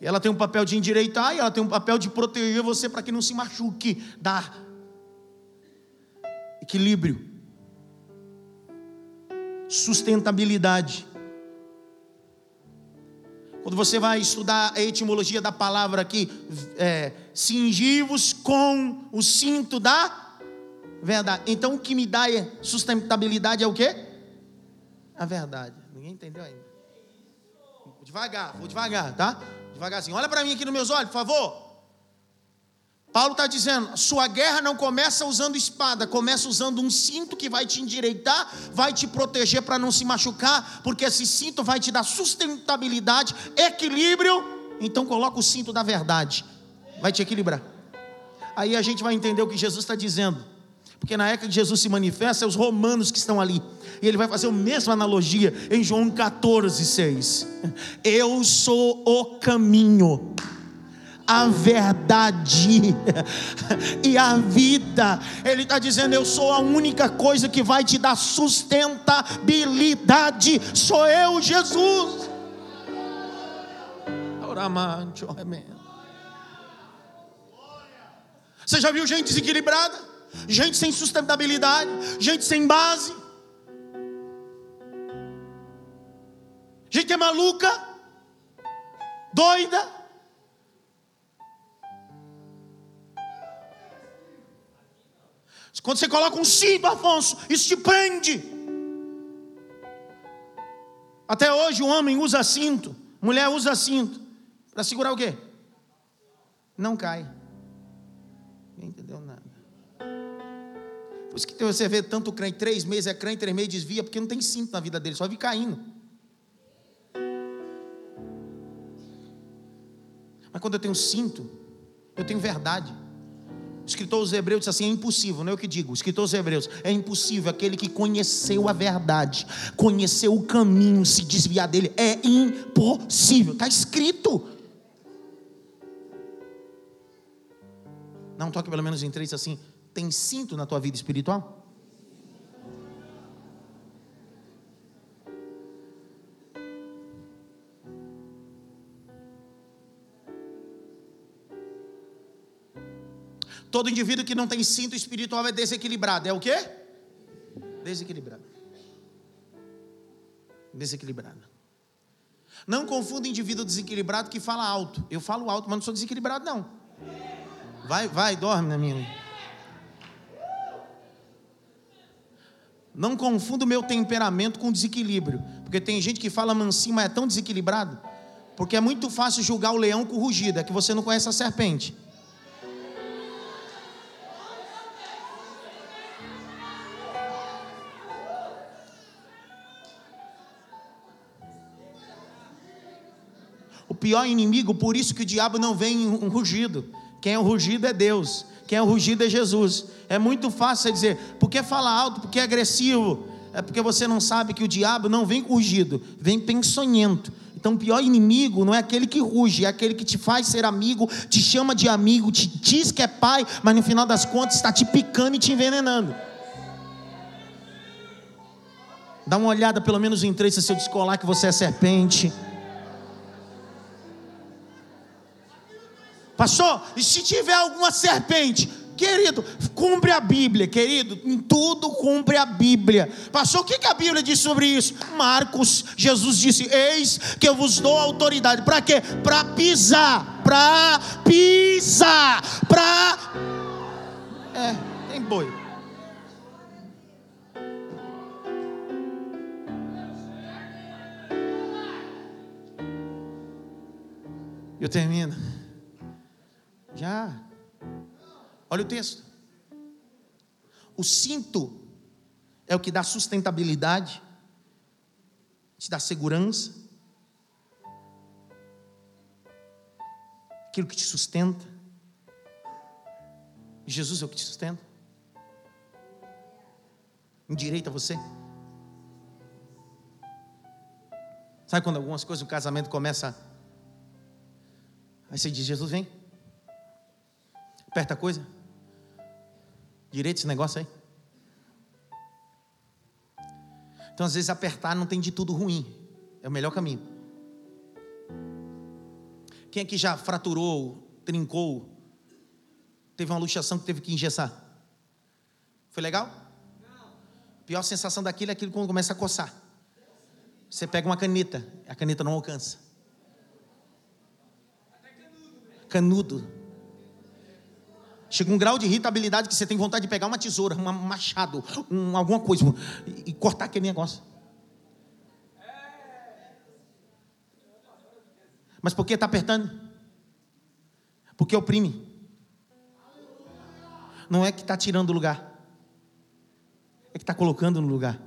Ela tem um papel de endireitar e ela tem um papel de proteger você para que não se machuque, dar equilíbrio, sustentabilidade. Quando você vai estudar a etimologia da palavra aqui, é, cingivos com o cinto da verdade. Então o que me dá sustentabilidade é o que? A verdade. Ninguém entendeu ainda. Devagar, vou devagar, tá? Devagarzinho. Olha para mim aqui nos meus olhos, por favor. Paulo está dizendo: sua guerra não começa usando espada, começa usando um cinto que vai te endireitar, vai te proteger para não se machucar, porque esse cinto vai te dar sustentabilidade, equilíbrio. Então coloca o cinto da verdade, vai te equilibrar. Aí a gente vai entender o que Jesus está dizendo, porque na época que Jesus se manifesta, é os romanos que estão ali. E ele vai fazer a mesma analogia em João 14, 6. Eu sou o caminho, a verdade e a vida. Ele está dizendo: Eu sou a única coisa que vai te dar sustentabilidade. Sou eu, Jesus. Você já viu gente desequilibrada? Gente sem sustentabilidade? Gente sem base? Gente é maluca? Doida? Quando você coloca um cinto, Afonso, isso te prende. Até hoje o homem usa cinto, mulher usa cinto. Para segurar o quê? Não cai. Por isso que você vê tanto crente, três meses é crente, três meses desvia, porque não tem cinto na vida dele, só vive caindo. Mas quando eu tenho cinto, eu tenho verdade. O escritor aos Hebreus disse assim: é impossível, não é o que digo. O escritor aos Hebreus: é impossível aquele que conheceu a verdade, conheceu o caminho, se desviar dele. É impossível, está escrito. Não toque pelo menos em três assim: tem cinto na tua vida espiritual? Todo indivíduo que não tem cinto espiritual é desequilibrado. É o quê? Desequilibrado. Desequilibrado. Não confunda indivíduo desequilibrado que fala alto. Eu falo alto, mas não sou desequilibrado, não. Vai, vai, dorme na minha. Não confunda o meu temperamento com desequilíbrio. Porque tem gente que fala mansinho, mas é tão desequilibrado. Porque é muito fácil julgar o leão com rugido, é que você não conhece a serpente. pior inimigo, por isso que o diabo não vem em um rugido. Quem é o rugido é Deus. Quem é o rugido é Jesus. É muito fácil você dizer, porque fala alto, porque é agressivo. É porque você não sabe que o diabo não vem com rugido, vem pensonhento. Então, o pior inimigo não é aquele que ruge, é aquele que te faz ser amigo, te chama de amigo, te diz que é pai, mas no final das contas está te picando e te envenenando. Dá uma olhada pelo menos em três se eu descolar que você é serpente. Pastor, e se tiver alguma serpente? Querido, cumpre a Bíblia, querido, em tudo cumpre a Bíblia. Pastor, o que, a Bíblia diz sobre isso? Marcos, Jesus disse: Eis que eu vos dou autoridade. Para quê? Para pisar, para pisar, para. É, tem boi. Eu termino. Já. Olha o texto. O cinto é o que dá sustentabilidade, te dá segurança, aquilo que te sustenta. Jesus é o que te sustenta. Endireita você. Sabe quando algumas coisas do casamento começa Aí você diz, Jesus vem. Aperta a coisa. Direito esse negócio aí. Então, às vezes, apertar não tem de tudo ruim. É o melhor caminho. Quem aqui já fraturou, trincou, teve uma luxação que teve que engessar? Foi legal? Não. A pior sensação daquilo é aquilo quando começa a coçar. Você pega uma caneta, a caneta não alcança. Canudo. Chega um grau de irritabilidade que você tem vontade de pegar uma tesoura, um machado, um, alguma coisa e, cortar aquele negócio. Mas por que está apertando? Porque oprime. Não é que está tirando o lugar, é que está colocando no lugar.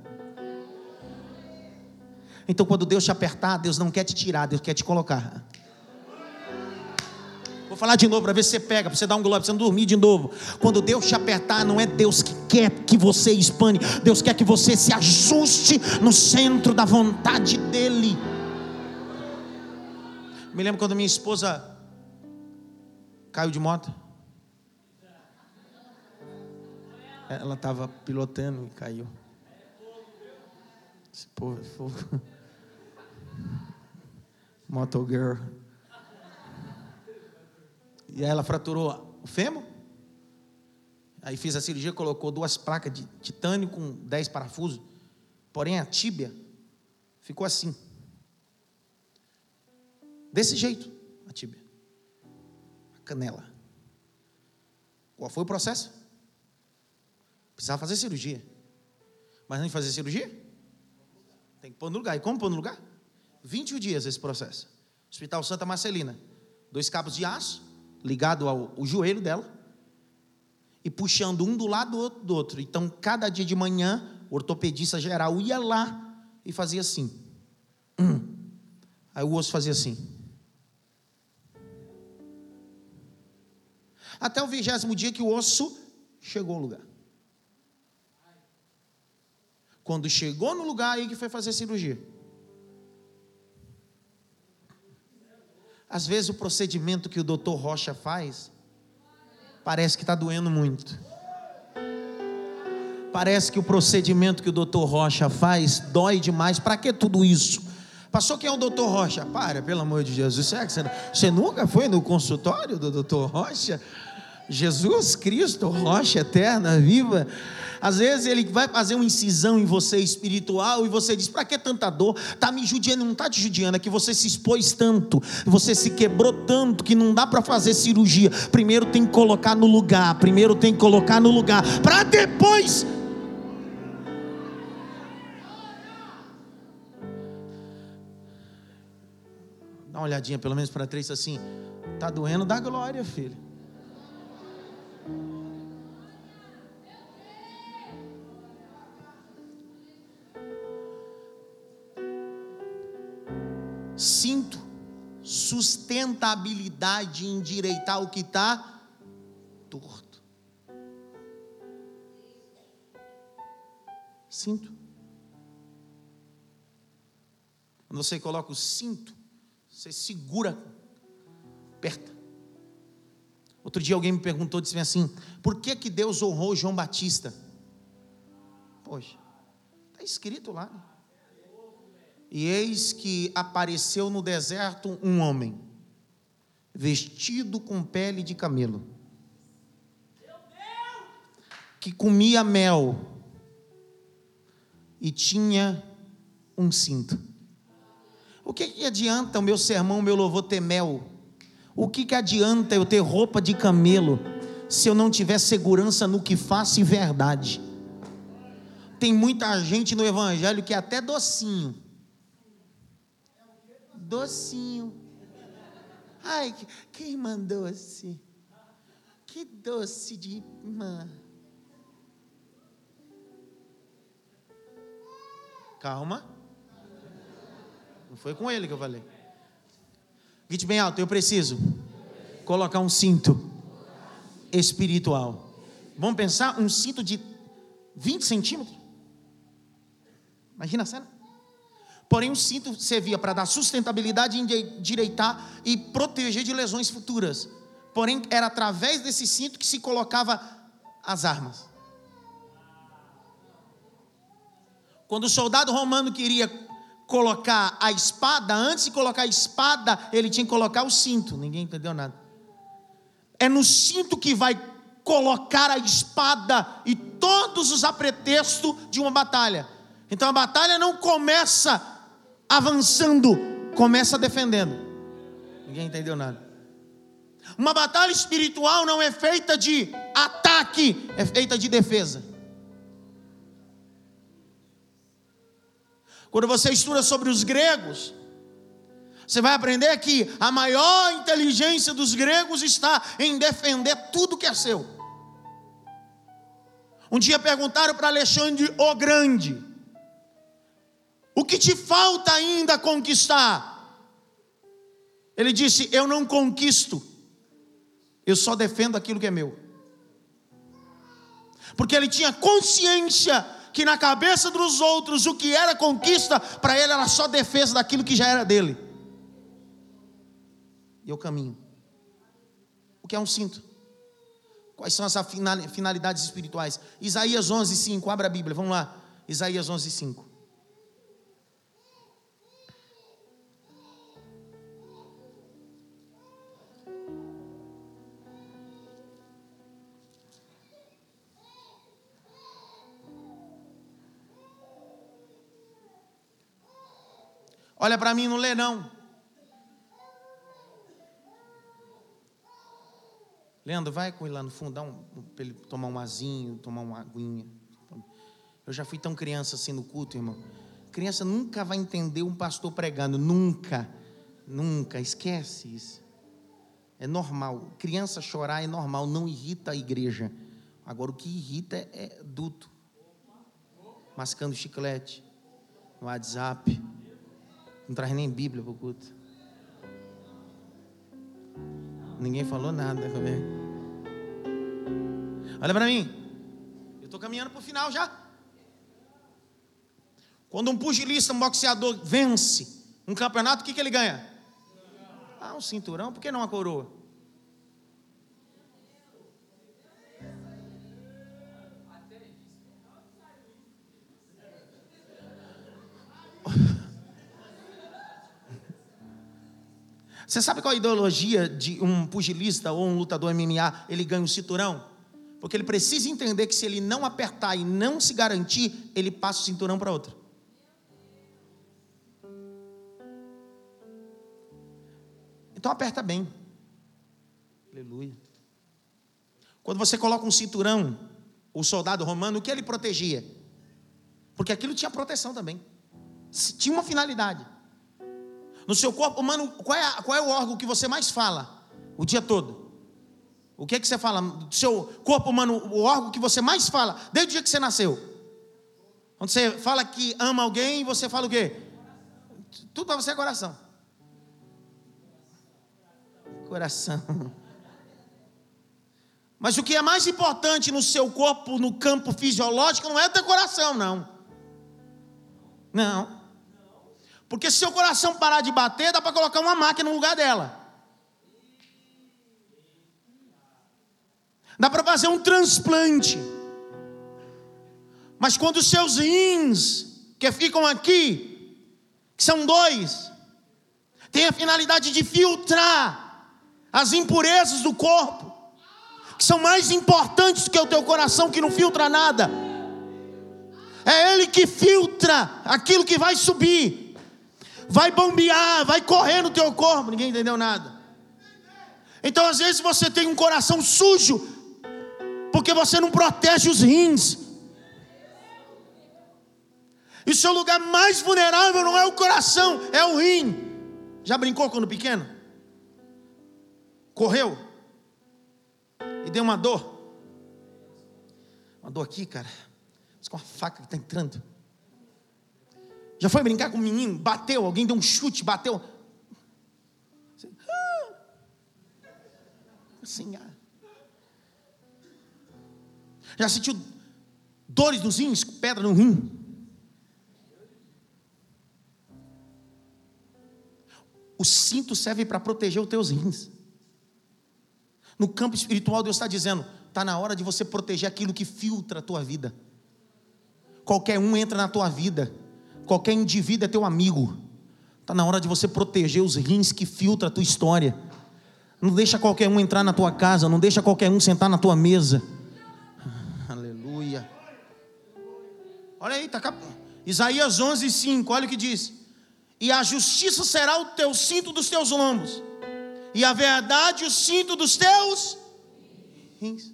Então, quando Deus te apertar, Deus não quer te tirar, Deus quer te colocar falar de novo para ver se você pega, para você dar um glória, para você não dormir de novo. Quando Deus te apertar, não é Deus que quer que você expane, Deus quer que você se ajuste no centro da vontade dEle. Me lembro quando minha esposa Caiu de moto? Ela estava pilotando e caiu. Esse povo é fogo. Motogirl. E aí ela fraturou o fêmur. Aí fez a cirurgia, colocou duas placas de titânio com dez parafusos. Porém, a tíbia ficou assim. Desse jeito, a tíbia. A canela. Qual foi o processo? Precisava fazer cirurgia. Mas não fazer cirurgia? Tem que pôr no lugar. E como pôr no lugar? 21 dias esse processo. Hospital Santa Marcelina. Dois cabos de aço, ligado ao, ao joelho dela e puxando um do lado do outro. Então, cada dia de manhã, o ortopedista geral ia lá e fazia assim. Hum. Aí o osso fazia assim. Até o vigésimo dia que o osso chegou ao lugar. Quando chegou no lugar, aí que foi fazer cirurgia. Às vezes o procedimento que o doutor Rocha faz parece que está doendo muito. Parece que o procedimento que o doutor Rocha faz dói demais. Para que tudo isso? Passou quem é o doutor Rocha? Para, pelo amor de Jesus. Será que você, você nunca foi no consultório do doutor Rocha? Jesus Cristo, rocha eterna, viva. Às vezes ele vai fazer uma incisão em você espiritual e você diz: para que tanta dor? Está me judiando, não está te judiando, é que você se expôs tanto, você se quebrou tanto que não dá para fazer cirurgia. Primeiro tem que colocar no lugar, primeiro tem que colocar no lugar, para depois. Dá uma olhadinha pelo menos para três assim. Tá doendo, dá glória, filho. Sinto sustentabilidade em endireitar o que está torto. Sinto. Quando você coloca o cinto, você segura, aperta. Outro dia alguém me perguntou, disse assim: por que, que Deus honrou João Batista? Poxa, está escrito lá. Né? E eis que apareceu no deserto um homem, vestido com pele de camelo, que comia mel e tinha um cinto. O que, que adianta o meu sermão, o meu louvor ter mel? O que, que adianta eu ter roupa de camelo se eu não tiver segurança no que faço e verdade? Tem muita gente no Evangelho que é até docinho docinho. Ai, quem mandou assim? Que doce de irmã. Calma. Não foi com ele que eu falei. Grite bem alto, eu preciso colocar um cinto espiritual. Vamos pensar um cinto de 20 centímetros? Imagina a cena. Porém, o cinto servia para dar sustentabilidade, endireitar e proteger de lesões futuras. Porém, era através desse cinto que se colocava as armas. Quando o soldado romano queria colocar a espada, antes de colocar a espada, ele tinha que colocar o cinto. Ninguém entendeu nada. É no cinto que vai colocar a espada e todos os apretextos de uma batalha. Então a batalha não começa avançando, começa defendendo. Ninguém entendeu nada. Uma batalha espiritual não é feita de ataque, é feita de defesa. Quando você estuda sobre os gregos, você vai aprender que a maior inteligência dos gregos está em defender tudo que é seu. Um dia perguntaram para Alexandre o Grande: o que te falta ainda conquistar? Ele disse: Eu não conquisto, eu só defendo aquilo que é meu. Porque ele tinha consciência que na cabeça dos outros o que era conquista, para ele era só defesa daquilo que já era dele. E eu caminho. O que é um cinto? Quais são as finalidades espirituais? Isaías 11, 5. Abra a Bíblia, vamos lá. Isaías 11, 5. Olha para mim, não lê não. Leandro, vai com ele lá no fundo, dá um, para ele tomar um azinho, tomar uma aguinha. Eu já fui tão criança assim no culto, irmão. Criança nunca vai entender um pastor pregando, nunca, nunca, esquece isso. É normal. Criança chorar é normal, não irrita a igreja. Agora o que irrita é, é duto. Mascando chiclete no WhatsApp. Não traz nem Bíblia para o culto. Ninguém falou nada comigo. Olha para mim. Eu estou caminhando para o final já. Quando um pugilista, um boxeador vence um campeonato, o que, que ele ganha? Ah, um cinturão, por que não a coroa? Você sabe qual a ideologia de um pugilista ou um lutador MMA? Ele ganha um cinturão? Porque ele precisa entender que se ele não apertar e não se garantir, ele passa o cinturão para outro. Então aperta bem. Aleluia. Quando você coloca um cinturão, o soldado romano, o que ele protegia? Porque aquilo tinha proteção também. Tinha uma finalidade. No seu corpo humano, qual é, qual é o órgão que você mais fala o dia todo? O que é que você fala? Do seu corpo humano, o órgão que você mais fala desde o dia que você nasceu. Quando você fala que ama alguém, você fala o quê? Tudo para você é coração. Coração. Mas o que é mais importante no seu corpo, no campo fisiológico, não é o teu coração, não. Não. Porque se seu coração parar de bater, dá para colocar uma máquina no lugar dela. Dá para fazer um transplante. Mas quando os seus rins, que ficam aqui, que são dois, têm a finalidade de filtrar as impurezas do corpo, que são mais importantes que o teu coração que não filtra nada. É ele que filtra aquilo que vai subir vai bombear, vai correr no teu corpo. Ninguém entendeu nada. Então, às vezes, você tem um coração sujo, porque você não protege os rins. E o seu lugar mais vulnerável não é o coração, é o rim. Já brincou quando pequeno? Correu e deu uma dor. Uma dor aqui, cara. Com a faca que está entrando. Já foi brincar com um menino? Bateu, alguém deu um chute, bateu. Assim, ah. Já sentiu dores nos rins, pedra no rim? O cinto serve para proteger os teus rins. No campo espiritual, Deus está dizendo: está na hora de você proteger aquilo que filtra a tua vida. Qualquer um entra na tua vida Qualquer indivíduo é teu amigo. Está na hora de você proteger os rins que filtram a tua história. Não deixa qualquer um entrar na tua casa, não deixa qualquer um sentar na tua mesa. Aleluia. Olha aí, tá cap... Isaías 11, 5, olha o que diz. E a justiça será o teu cinto dos teus lombos, e a verdade o cinto dos teus rins.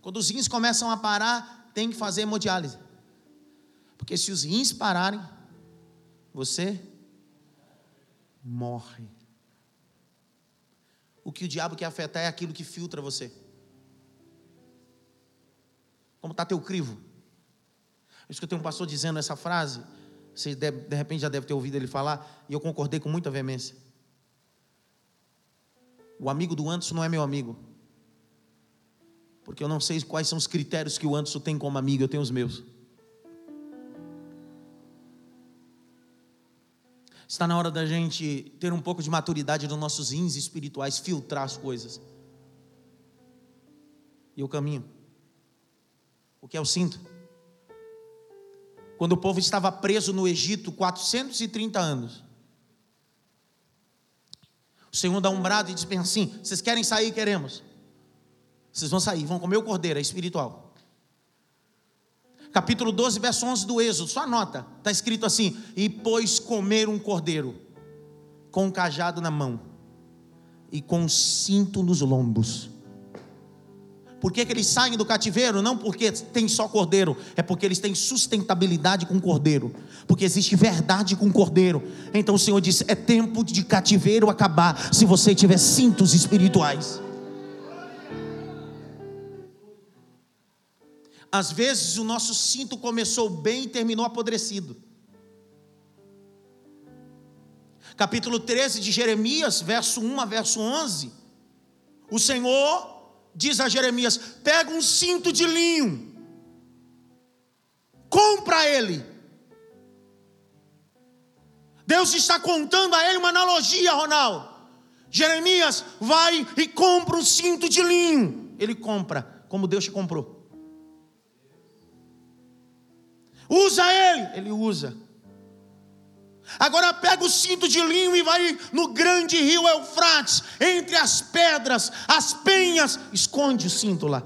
Quando os rins começam a parar, tem que fazer hemodiálise. Porque se os rins pararem, você morre. O que o diabo quer afetar é aquilo que filtra você. Como está teu crivo? Eu escutei um pastor dizendo essa frase. Você de repente já deve ter ouvido ele falar, e eu concordei com muita veemência. O amigo do Anderson não é meu amigo. Porque eu não sei quais são os critérios que o Anderson tem como amigo, eu tenho os meus. Está na hora da gente ter um pouco de maturidade nos nossos rins espirituais, filtrar as coisas. E o caminho. O que é o cinto? Quando o povo estava preso no Egito 430 anos. O Senhor dá um brado e diz bem assim: vocês querem sair? Queremos. Vocês vão sair, vão comer o cordeiro, é espiritual capítulo 12, verso 11 do Êxodo, só anota, está escrito assim: E pôs comer um cordeiro, com um cajado na mão, e com um cinto nos lombos. Por que, que eles saem do cativeiro? Não porque tem só cordeiro, é porque eles têm sustentabilidade com cordeiro, porque existe verdade com cordeiro. Então o Senhor disse: é tempo de cativeiro acabar, se você tiver cintos espirituais. Às vezes o nosso cinto começou bem e terminou apodrecido. Capítulo 13 de Jeremias, verso 1 a verso 11. O Senhor diz a Jeremias: pega um cinto de linho, compra ele. Deus está contando a ele uma analogia, Ronaldo. Jeremias vai e compra um cinto de linho. Ele compra, como Deus te comprou. Usa ele. Ele usa. Agora pega o cinto de linho e vai no grande rio Eufrates, entre as pedras, as penhas, esconde o cinto lá.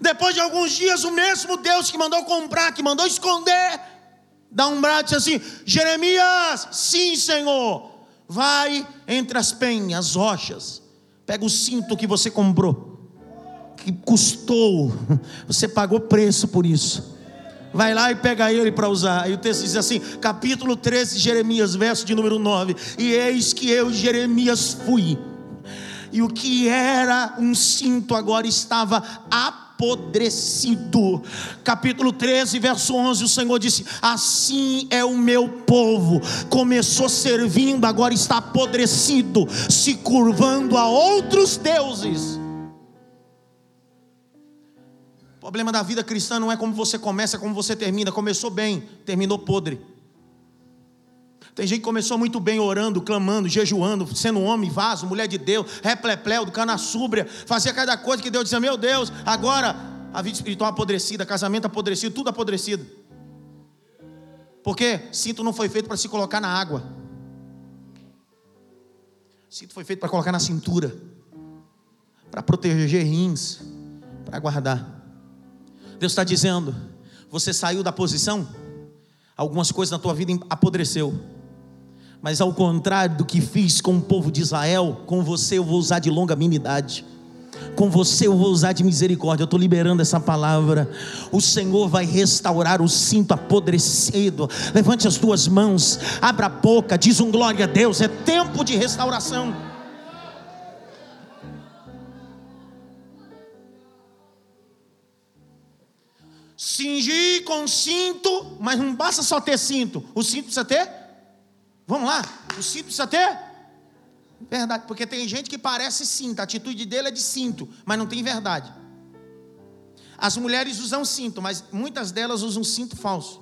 Depois de alguns dias, o mesmo Deus que mandou comprar, que mandou esconder, dá um braço assim: Jeremias, sim, Senhor, vai entre as penhas, as rochas, pega o cinto que você comprou que custou, você pagou preço por isso. Vai lá e pega ele para usar. E o texto diz assim, capítulo 13 de Jeremias, verso de número 9: E eis que eu, Jeremias, fui. E o que era um cinto agora estava apodrecido. Capítulo 13, verso 11, o Senhor disse: Assim é o meu povo. Começou servindo, agora está apodrecido, se curvando a outros deuses. O problema da vida cristã não é como você começa, é como você termina. Começou bem, terminou podre. Tem gente que começou muito bem orando, clamando, jejuando, sendo homem, vaso, mulher de Deus, replepleu, do cana súbria, fazia cada coisa que Deus dizia: Meu Deus, agora a vida espiritual apodrecida, casamento apodrecido, tudo apodrecido. Porque cinto não foi feito para se colocar na água. Cinto foi feito para colocar na cintura, para proteger rins, para guardar. Deus está dizendo: você saiu da posição, algumas coisas na tua vida apodreceu. Mas ao contrário do que fiz com o povo de Israel, com você eu vou usar de longanimidade. Com você eu vou usar de misericórdia. Eu estou liberando essa palavra. O Senhor vai restaurar o cinto apodrecido. Levante as tuas mãos, abra a boca, diz um glória a Deus. É tempo de restauração. Cingir com cinto, mas não basta só ter cinto. O cinto precisa ter? Vamos lá. O cinto precisa ter? Verdade, porque tem gente que parece cinto, a atitude dele é de cinto, mas não tem verdade. As mulheres usam cinto, mas muitas delas usam cinto falso.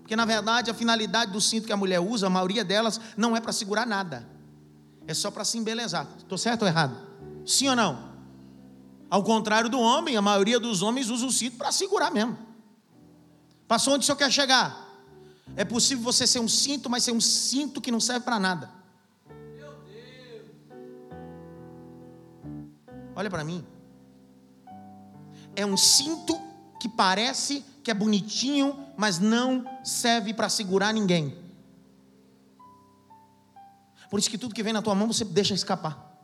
Porque na verdade a finalidade do cinto que a mulher usa, a maioria delas, não é para segurar nada. É só para se embelezar. Estou certo ou errado? Sim ou não? Ao contrário do homem, a maioria dos homens usa o cinto para segurar mesmo. Passou onde o senhor quer chegar? É possível você ser um cinto, mas ser um cinto que não serve para nada. Meu Deus. Olha para mim. É um cinto que parece que é bonitinho, mas não serve para segurar ninguém. Por isso que tudo que vem na tua mão você deixa escapar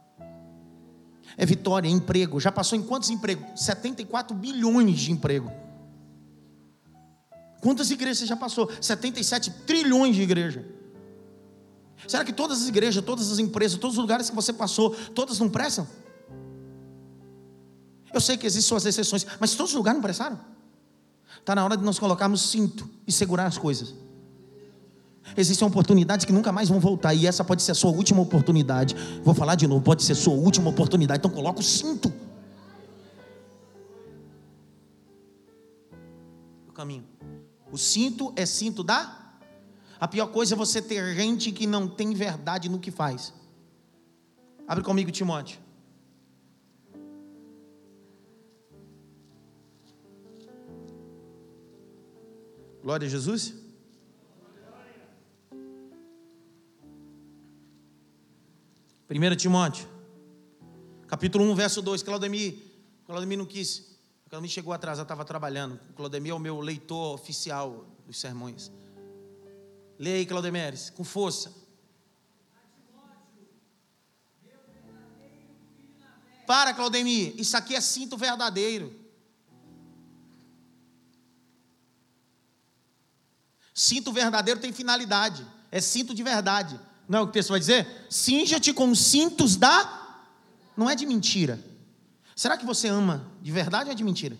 é vitória, é emprego. Já passou em quantos empregos? 74 bilhões de emprego. Quantas igrejas você já passou? 77 trilhões de igreja. Será que todas as igrejas, todas as empresas, todos os lugares que você passou, todas não prestam? Eu sei que existem suas exceções, mas todos os lugares não prestaram? Está na hora de nós colocarmos cinto e segurar as coisas. Existem oportunidades que nunca mais vão voltar, e essa pode ser a sua última oportunidade. Vou falar de novo, pode ser a sua última oportunidade, então coloca o cinto. O caminho. O cinto é cinto da. A pior coisa é você ter gente que não tem verdade no que faz. Abre comigo, Timóteo. Glória a Jesus. Primeira Timóteo, capítulo 1, verso 2. Claudemir, Claudemir não quis. Claudemir chegou atrasado, estava trabalhando. Claudemir é o meu leitor oficial dos sermões. Leia aí, Claudemeres, com força. Para, Claudemir, isso aqui é cinto verdadeiro. Cinto verdadeiro tem finalidade, é cinto de verdade. Não é o que o texto vai dizer? Cinja-te com cintos da. Não é de mentira. Será que você ama de verdade ou é de mentira?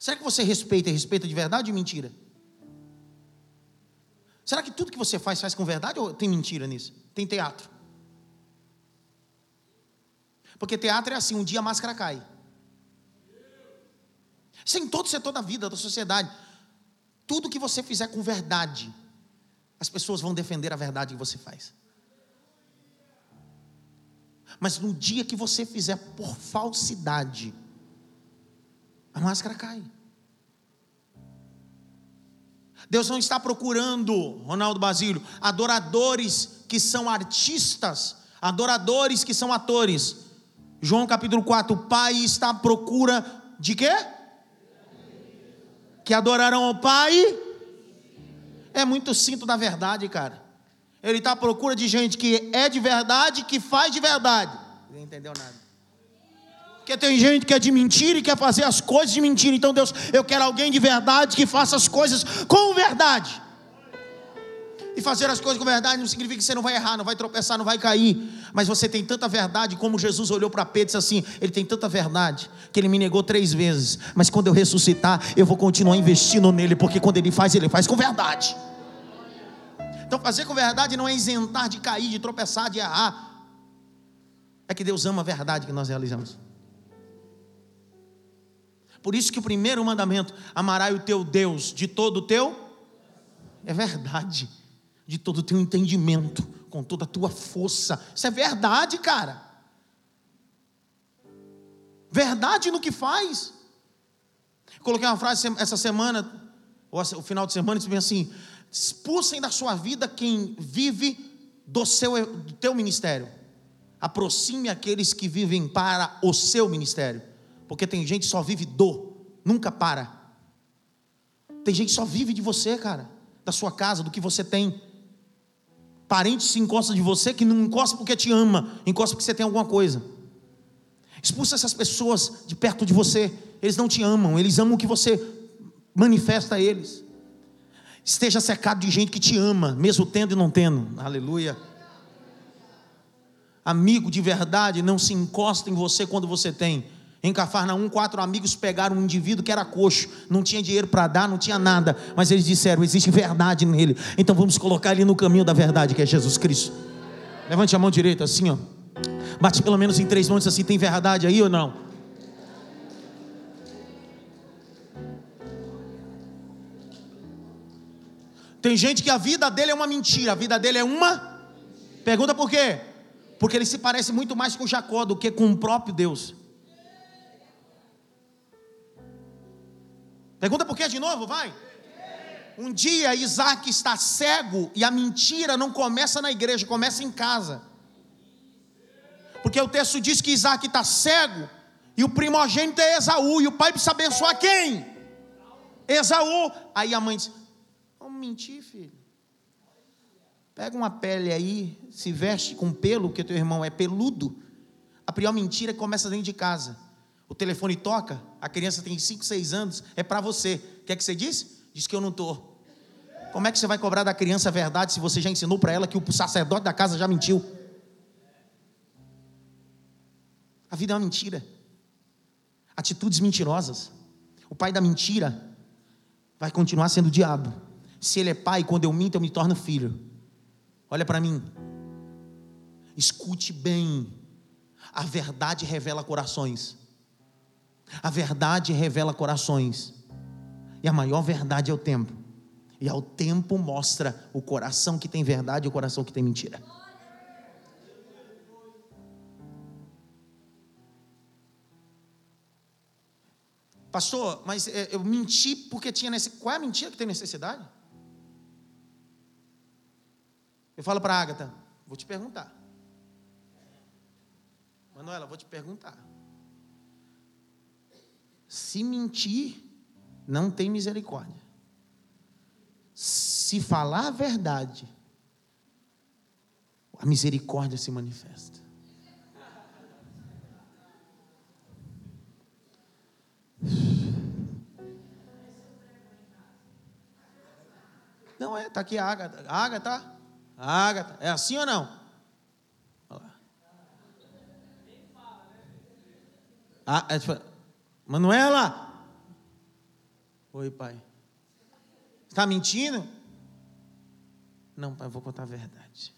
Será que você respeita e respeita de verdade ou de mentira? Será que tudo que você faz, faz com verdade ou tem mentira nisso? Tem teatro. Porque teatro é assim: um dia a máscara cai. Isso é em todo setor da vida, da sociedade. Tudo que você fizer com verdade, as pessoas vão defender a verdade que você faz. Mas no dia que você fizer por falsidade, a máscara cai. Deus não está procurando, Ronaldo Basílio, adoradores que são artistas, adoradores que são atores. João capítulo 4, o Pai está à procura de quê? que adorarão ao Pai. É muito cinto da verdade, cara. Ele está à procura de gente que é de verdade, que faz de verdade. Não entendeu nada. Porque tem gente que é de mentira e quer fazer as coisas de mentira. Então, Deus, eu quero alguém de verdade que faça as coisas com verdade. E fazer as coisas com verdade não significa que você não vai errar, não vai tropeçar, não vai cair. Mas você tem tanta verdade, como Jesus olhou para Pedro e disse assim: Ele tem tanta verdade, que ele me negou três vezes. Mas quando eu ressuscitar, eu vou continuar investindo nele, porque quando ele faz, ele faz com verdade. Então, fazer com verdade não é isentar de cair, de tropeçar, de errar. É que Deus ama a verdade que nós realizamos. Por isso que o primeiro mandamento, amarás o teu Deus de todo o teu, é verdade de todo o teu entendimento, com toda a tua força. Isso é verdade, cara. Verdade no que faz. Coloquei uma frase essa semana, ou o final de semana, disse assim: expulsem da sua vida quem vive do seu do teu ministério. Aproxime aqueles que vivem para o seu ministério. Porque tem gente que só vive do, nunca para. Tem gente que só vive de você, cara, da sua casa, do que você tem. Parente se encosta de você que não encosta porque te ama, encosta porque você tem alguma coisa. Expulsa essas pessoas de perto de você. Eles não te amam, eles amam o que você manifesta a eles. Esteja cercado de gente que te ama, mesmo tendo e não tendo. Aleluia. Amigo de verdade não se encosta em você quando você tem. Em Cafarnaum, quatro amigos pegaram um indivíduo que era coxo, não tinha dinheiro para dar, não tinha nada, mas eles disseram: existe verdade nele, então vamos colocar ele no caminho da verdade, que é Jesus Cristo. Levante a mão direita assim, ó. Bate pelo menos em três mãos assim: tem verdade aí ou não? Tem gente que a vida dele é uma mentira, a vida dele é uma. Pergunta por quê? Porque ele se parece muito mais com Jacó do que com o próprio Deus. Pergunta por que de novo, vai. Um dia Isaac está cego e a mentira não começa na igreja, começa em casa. Porque o texto diz que Isaac está cego e o primogênito é Esaú e o pai precisa abençoar quem? Esaú. Aí a mãe diz: Vamos mentir, filho. Pega uma pele aí, se veste com pelo, porque teu irmão é peludo. A pior mentira começa dentro de casa. O telefone toca, a criança tem 5, 6 anos, é para você. O que é que você disse? Diz que eu não estou. Como é que você vai cobrar da criança a verdade se você já ensinou para ela que o sacerdote da casa já mentiu? A vida é uma mentira. Atitudes mentirosas. O pai da mentira vai continuar sendo o diabo. Se ele é pai, quando eu minto, eu me torno filho. Olha para mim. Escute bem. A verdade revela corações. A verdade revela corações. E a maior verdade é o tempo. E ao tempo mostra o coração que tem verdade e o coração que tem mentira. Pastor, mas é, eu menti porque tinha necessidade. Qual é a mentira que tem necessidade? Eu falo para a Agatha, vou te perguntar. Manuela, vou te perguntar. Se mentir, não tem misericórdia. Se falar a verdade, a misericórdia se manifesta. Não é, está aqui a Ágata. A Ágata, a é assim ou não? Olha lá. Ah, é, tipo, Manuela! Oi, pai. Está mentindo? Não, pai, vou contar a verdade.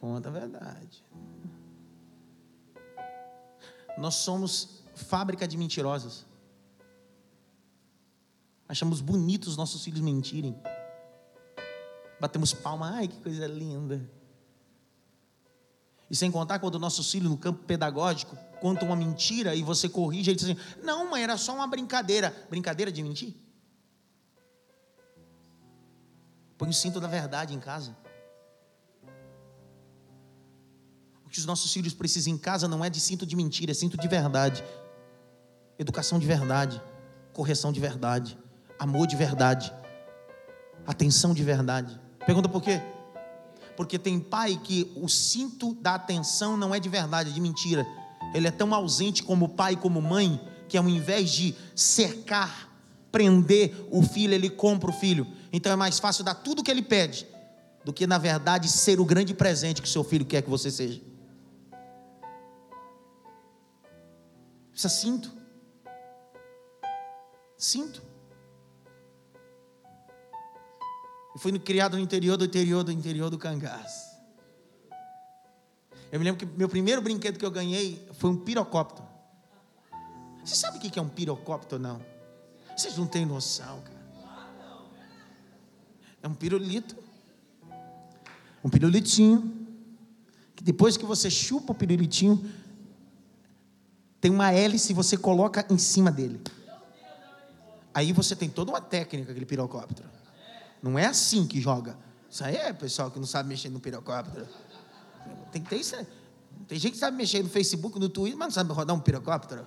Conta a verdade. Nós somos fábrica de mentirosas. Achamos bonitos os nossos filhos mentirem. Batemos palma, ai que coisa linda. E sem contar quando nossos filhos no campo pedagógico contam uma mentira e você corrige e diz assim: Não, mãe, era só uma brincadeira. Brincadeira de mentir? Põe o cinto da verdade em casa. O que os nossos filhos precisam em casa não é de cinto de mentira, é cinto de verdade. Educação de verdade, correção de verdade, amor de verdade, atenção de verdade. Pergunta por quê? Porque tem pai que o cinto da atenção não é de verdade, é de mentira. Ele é tão ausente como pai, como mãe, que ao invés de cercar, prender o filho, ele compra o filho. Então é mais fácil dar tudo o que ele pede do que, na verdade, ser o grande presente que seu filho quer que você seja. Precisa cinto. Cinto. Eu fui criado no interior do interior do interior do Cangás. Eu me lembro que meu primeiro brinquedo que eu ganhei foi um pirocóptero. Você sabe o que é um pirocóptero não? Vocês não têm noção, cara. É um pirulito. Um pirulitinho. Que depois que você chupa o pirulitinho, tem uma hélice e você coloca em cima dele. Aí você tem toda uma técnica, aquele pirocóptero. Não é assim que joga. Isso aí é pessoal que não sabe mexer no pirocóptero. Tem que ter isso. Tem gente que sabe mexer no Facebook, no Twitter, mas não sabe rodar um pirocóptero.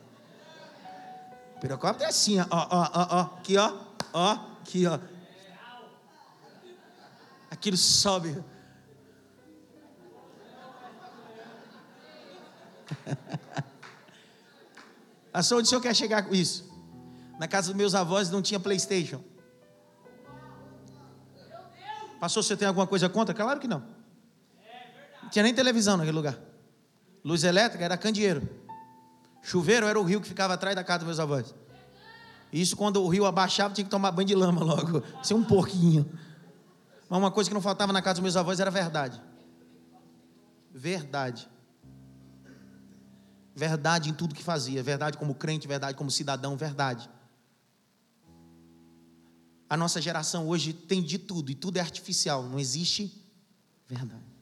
Pirocóptero é assim, ó, ó, ó, ó, aqui, ó, ó, aqui, ó. Aquilo sobe. A onde o senhor quer chegar com isso? Na casa dos meus avós não tinha Playstation. Pastor, você tem alguma coisa contra? Claro que não. Não tinha nem televisão naquele lugar. Luz elétrica era candeeiro. Chuveiro era o rio que ficava atrás da casa dos meus avós. Isso quando o rio abaixava, tinha que tomar banho de lama logo. Ser um porquinho. Mas uma coisa que não faltava na casa dos meus avós era verdade. Verdade. Verdade em tudo que fazia. Verdade como crente, verdade como cidadão, verdade. A nossa geração hoje tem de tudo e tudo é artificial, não existe verdade.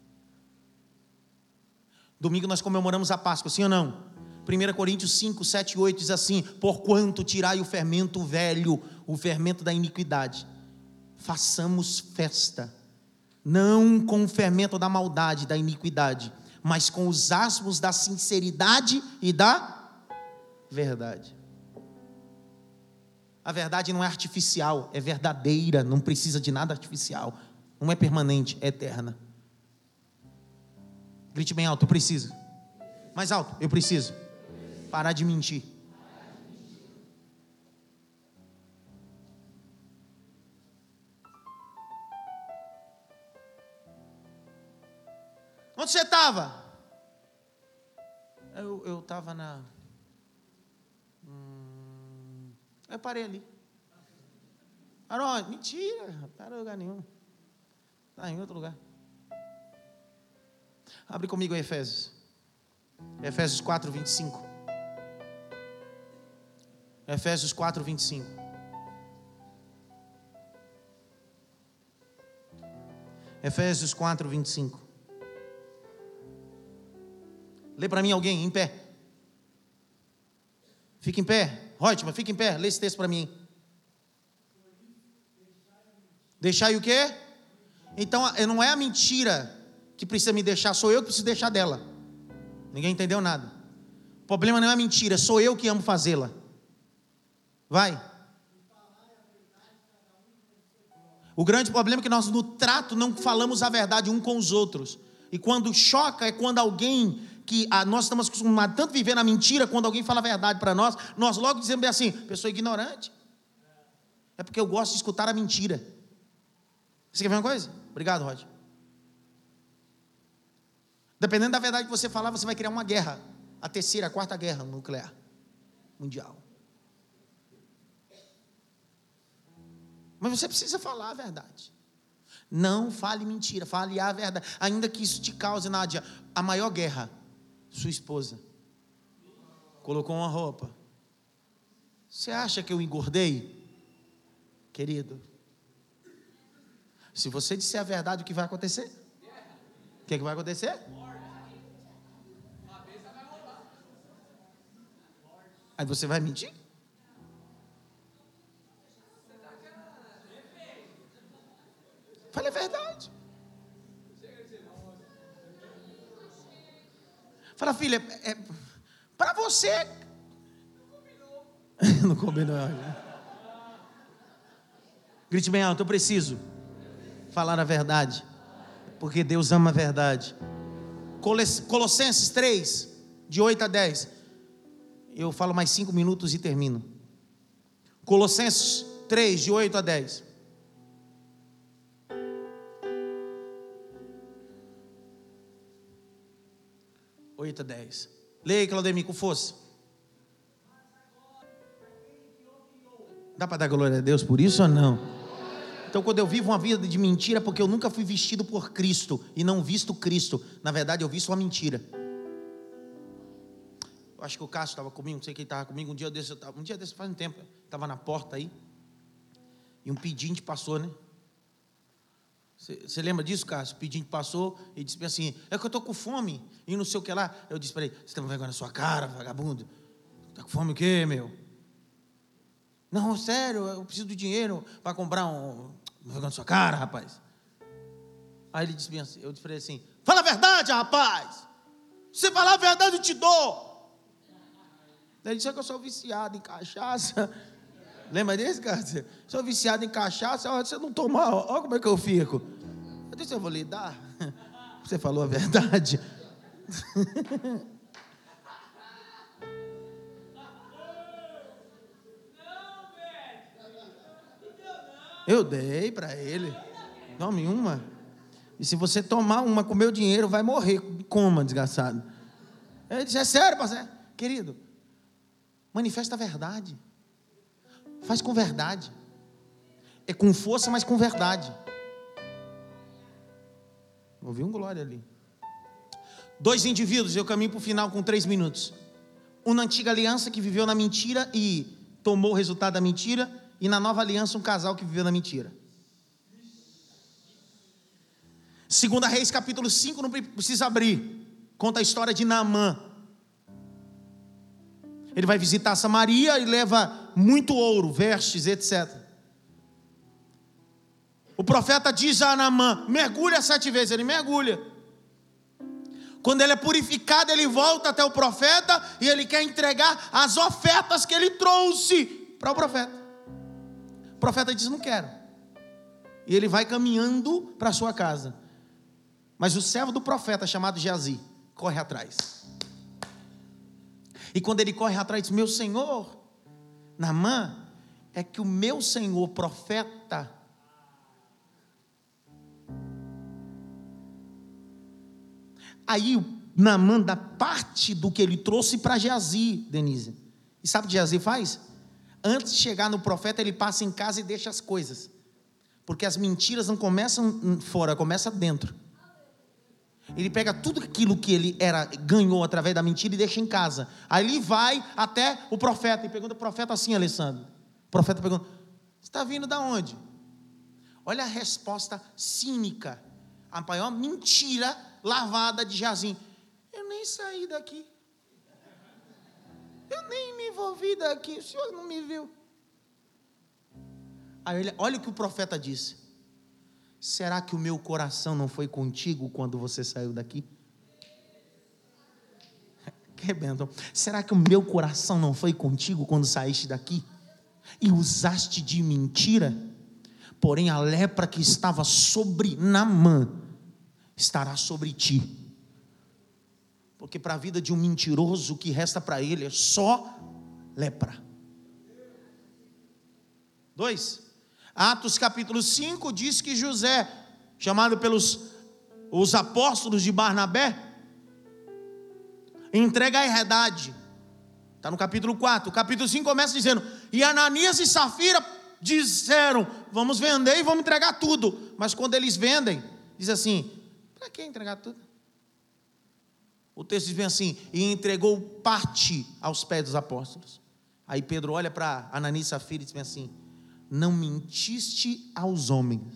Domingo nós comemoramos a Páscoa, sim ou não? 1 Coríntios 5, 7 e 8 diz assim: Porquanto tirai o fermento velho, o fermento da iniquidade, façamos festa, não com o fermento da maldade, da iniquidade, mas com os asmos da sinceridade e da verdade. A verdade não é artificial, é verdadeira, não precisa de nada artificial. Não é permanente, é eterna. Grite bem alto, eu preciso. Mais alto, eu preciso. Parar de mentir. Onde você estava? Eu estava na Eu parei ali. Parou, mentira, não para em lugar nenhum. Está em outro lugar. Abre comigo Efésios. Efésios 4, 25. Efésios 4, 25. Efésios 4, 25. Lê para mim alguém, em pé. Fica em pé. Ótima, fica em pé. Lê esse texto para mim. Deixai o quê? Então, não é a mentira que precisa me deixar, sou eu que preciso deixar dela. Ninguém entendeu nada. O problema não é a mentira, sou eu que amo fazê-la. Vai. O grande problema é que nós no trato não falamos a verdade um com os outros. E quando choca é quando alguém que ah, nós estamos acostumados tanto a viver na mentira, quando alguém fala a verdade para nós, nós logo dizemos assim, pessoa ignorante. É porque eu gosto de escutar a mentira. Você quer ver uma coisa? Obrigado, Rod. Dependendo da verdade que você falar, você vai criar uma guerra. A terceira, a quarta guerra nuclear mundial. Mas você precisa falar a verdade. Não fale mentira, fale a verdade. Ainda que isso te cause, Nádia, a maior guerra. Sua esposa colocou uma roupa. Você acha que eu engordei? Querido, se você disser a verdade, o que vai acontecer? O que, é que vai acontecer? Aí você vai mentir? Fale a verdade. Fala, filha, é, é para você. Não combinou. Grite bem alto, eu preciso falar a verdade, porque Deus ama a verdade. Colossenses 3, de 8 a 10. Eu falo mais cinco minutos e termino. Colossenses 3, de 8 a 10. 8 a 10. Leia, Claudemir, com força. Dá para dar glória a Deus por isso ou não? Então, quando eu vivo uma vida de mentira, porque eu nunca fui vestido por Cristo e não visto Cristo. Na verdade, eu visto uma mentira. Eu acho que o Cássio estava comigo, não sei quem estava comigo. Um dia desse, um dia desse faz um tempo, estava na porta aí. E um pedinte passou, né? Você lembra disso, Cássio? O pedinte passou e disse assim: É que eu estou com fome e não sei o que lá. Eu disse para ele: Você tem uma vergonha na sua cara, vagabundo? Está com fome o quê, meu? Não, sério, eu preciso de dinheiro para comprar um. Vergonha na sua cara, rapaz. Aí ele disse assim: Eu disse para ele assim: Fala a verdade, rapaz. Se falar a verdade, eu te dou. Ele disse: É que eu sou viciado em cachaça. Lembra desse, cara? Sou viciado em cachaça, você não tomar, olha como é que eu fico. Eu disse, eu vou lhe dar. Você falou a verdade. Eu dei para ele. Tome uma. E se você tomar uma com meu dinheiro, vai morrer. Coma, desgraçado. Ele disse: É sério, parceiro? Querido, manifesta a verdade. Faz com verdade. É com força, mas com verdade. Ouvi um glória ali. Dois indivíduos, eu caminho para o final com três minutos. Um na antiga aliança que viveu na mentira e tomou o resultado da mentira, e na nova aliança, um casal que viveu na mentira. Segunda Reis, capítulo 5, não precisa abrir. Conta a história de Naamã. Ele vai visitar Samaria e leva muito ouro, vestes, etc. O profeta diz a Anamã: mergulha sete vezes. Ele mergulha. Quando ele é purificado, ele volta até o profeta e ele quer entregar as ofertas que ele trouxe para o profeta. O profeta diz: Não quero. E ele vai caminhando para sua casa. Mas o servo do profeta, chamado Geazi, corre atrás. E quando ele corre atrás, diz: Meu senhor, Namã, é que o meu senhor profeta Aí Namã dá parte do que ele trouxe para Geazi, Denise. E sabe o que Geazi faz? Antes de chegar no profeta, ele passa em casa e deixa as coisas. Porque as mentiras não começam fora, começa dentro. Ele pega tudo aquilo que ele era ganhou através da mentira e deixa em casa. Aí ele vai até o profeta e pergunta ao profeta assim, Alessandro. O profeta pergunta: Você está vindo da onde? Olha a resposta cínica. A maior mentira lavada de Jazim. Eu nem saí daqui. Eu nem me envolvi daqui. O senhor não me viu. Aí ele, olha o que o profeta disse. Será que o meu coração não foi contigo quando você saiu daqui? Que bento. Será que o meu coração não foi contigo quando saíste daqui? E usaste de mentira? Porém, a lepra que estava sobre Namã estará sobre ti. Porque para a vida de um mentiroso, o que resta para ele é só lepra. Dois. Atos capítulo 5 diz que José, chamado pelos os apóstolos de Barnabé, entrega a herdade. Está no capítulo 4. O capítulo 5 começa dizendo: E Ananias e Safira disseram: Vamos vender e vamos entregar tudo. Mas quando eles vendem, diz assim: Para que entregar tudo? O texto diz assim: E entregou parte aos pés dos apóstolos. Aí Pedro olha para Ananias e Safira e diz assim: Não mentiste aos homens,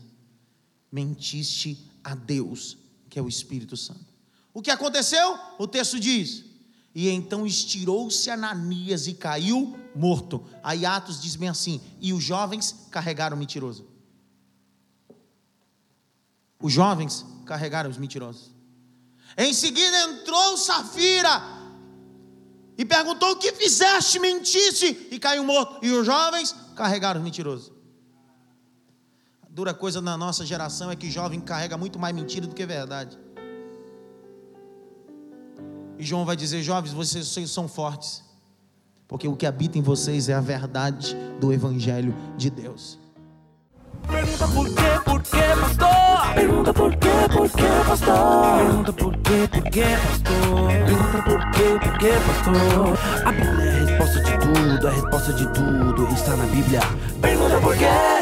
mentiste a Deus, que é o Espírito Santo. O que aconteceu? O texto diz: e então estirou-se Ananias e caiu morto. Aí Atos diz bem assim: e os jovens carregaram o mentiroso. Os jovens carregaram os mentirosos. Em seguida entrou Safira e perguntou: O que fizeste? Mentiste e caiu morto. E os jovens carregaram os mentirosos. A dura coisa na nossa geração é que jovem carrega muito mais mentira do que verdade. E João vai dizer: jovens, vocês são fortes, porque o que habita em vocês é a verdade do Evangelho de Deus. Pergunta por quê, por quê, pastor? Pergunta por quê, por quê, pastor? Pergunta por quê, por quê, pastor? Pergunta por quê, por quê, pastor? A Bíblia é a resposta de tudo, a resposta de tudo está na Bíblia. Pergunta por quê?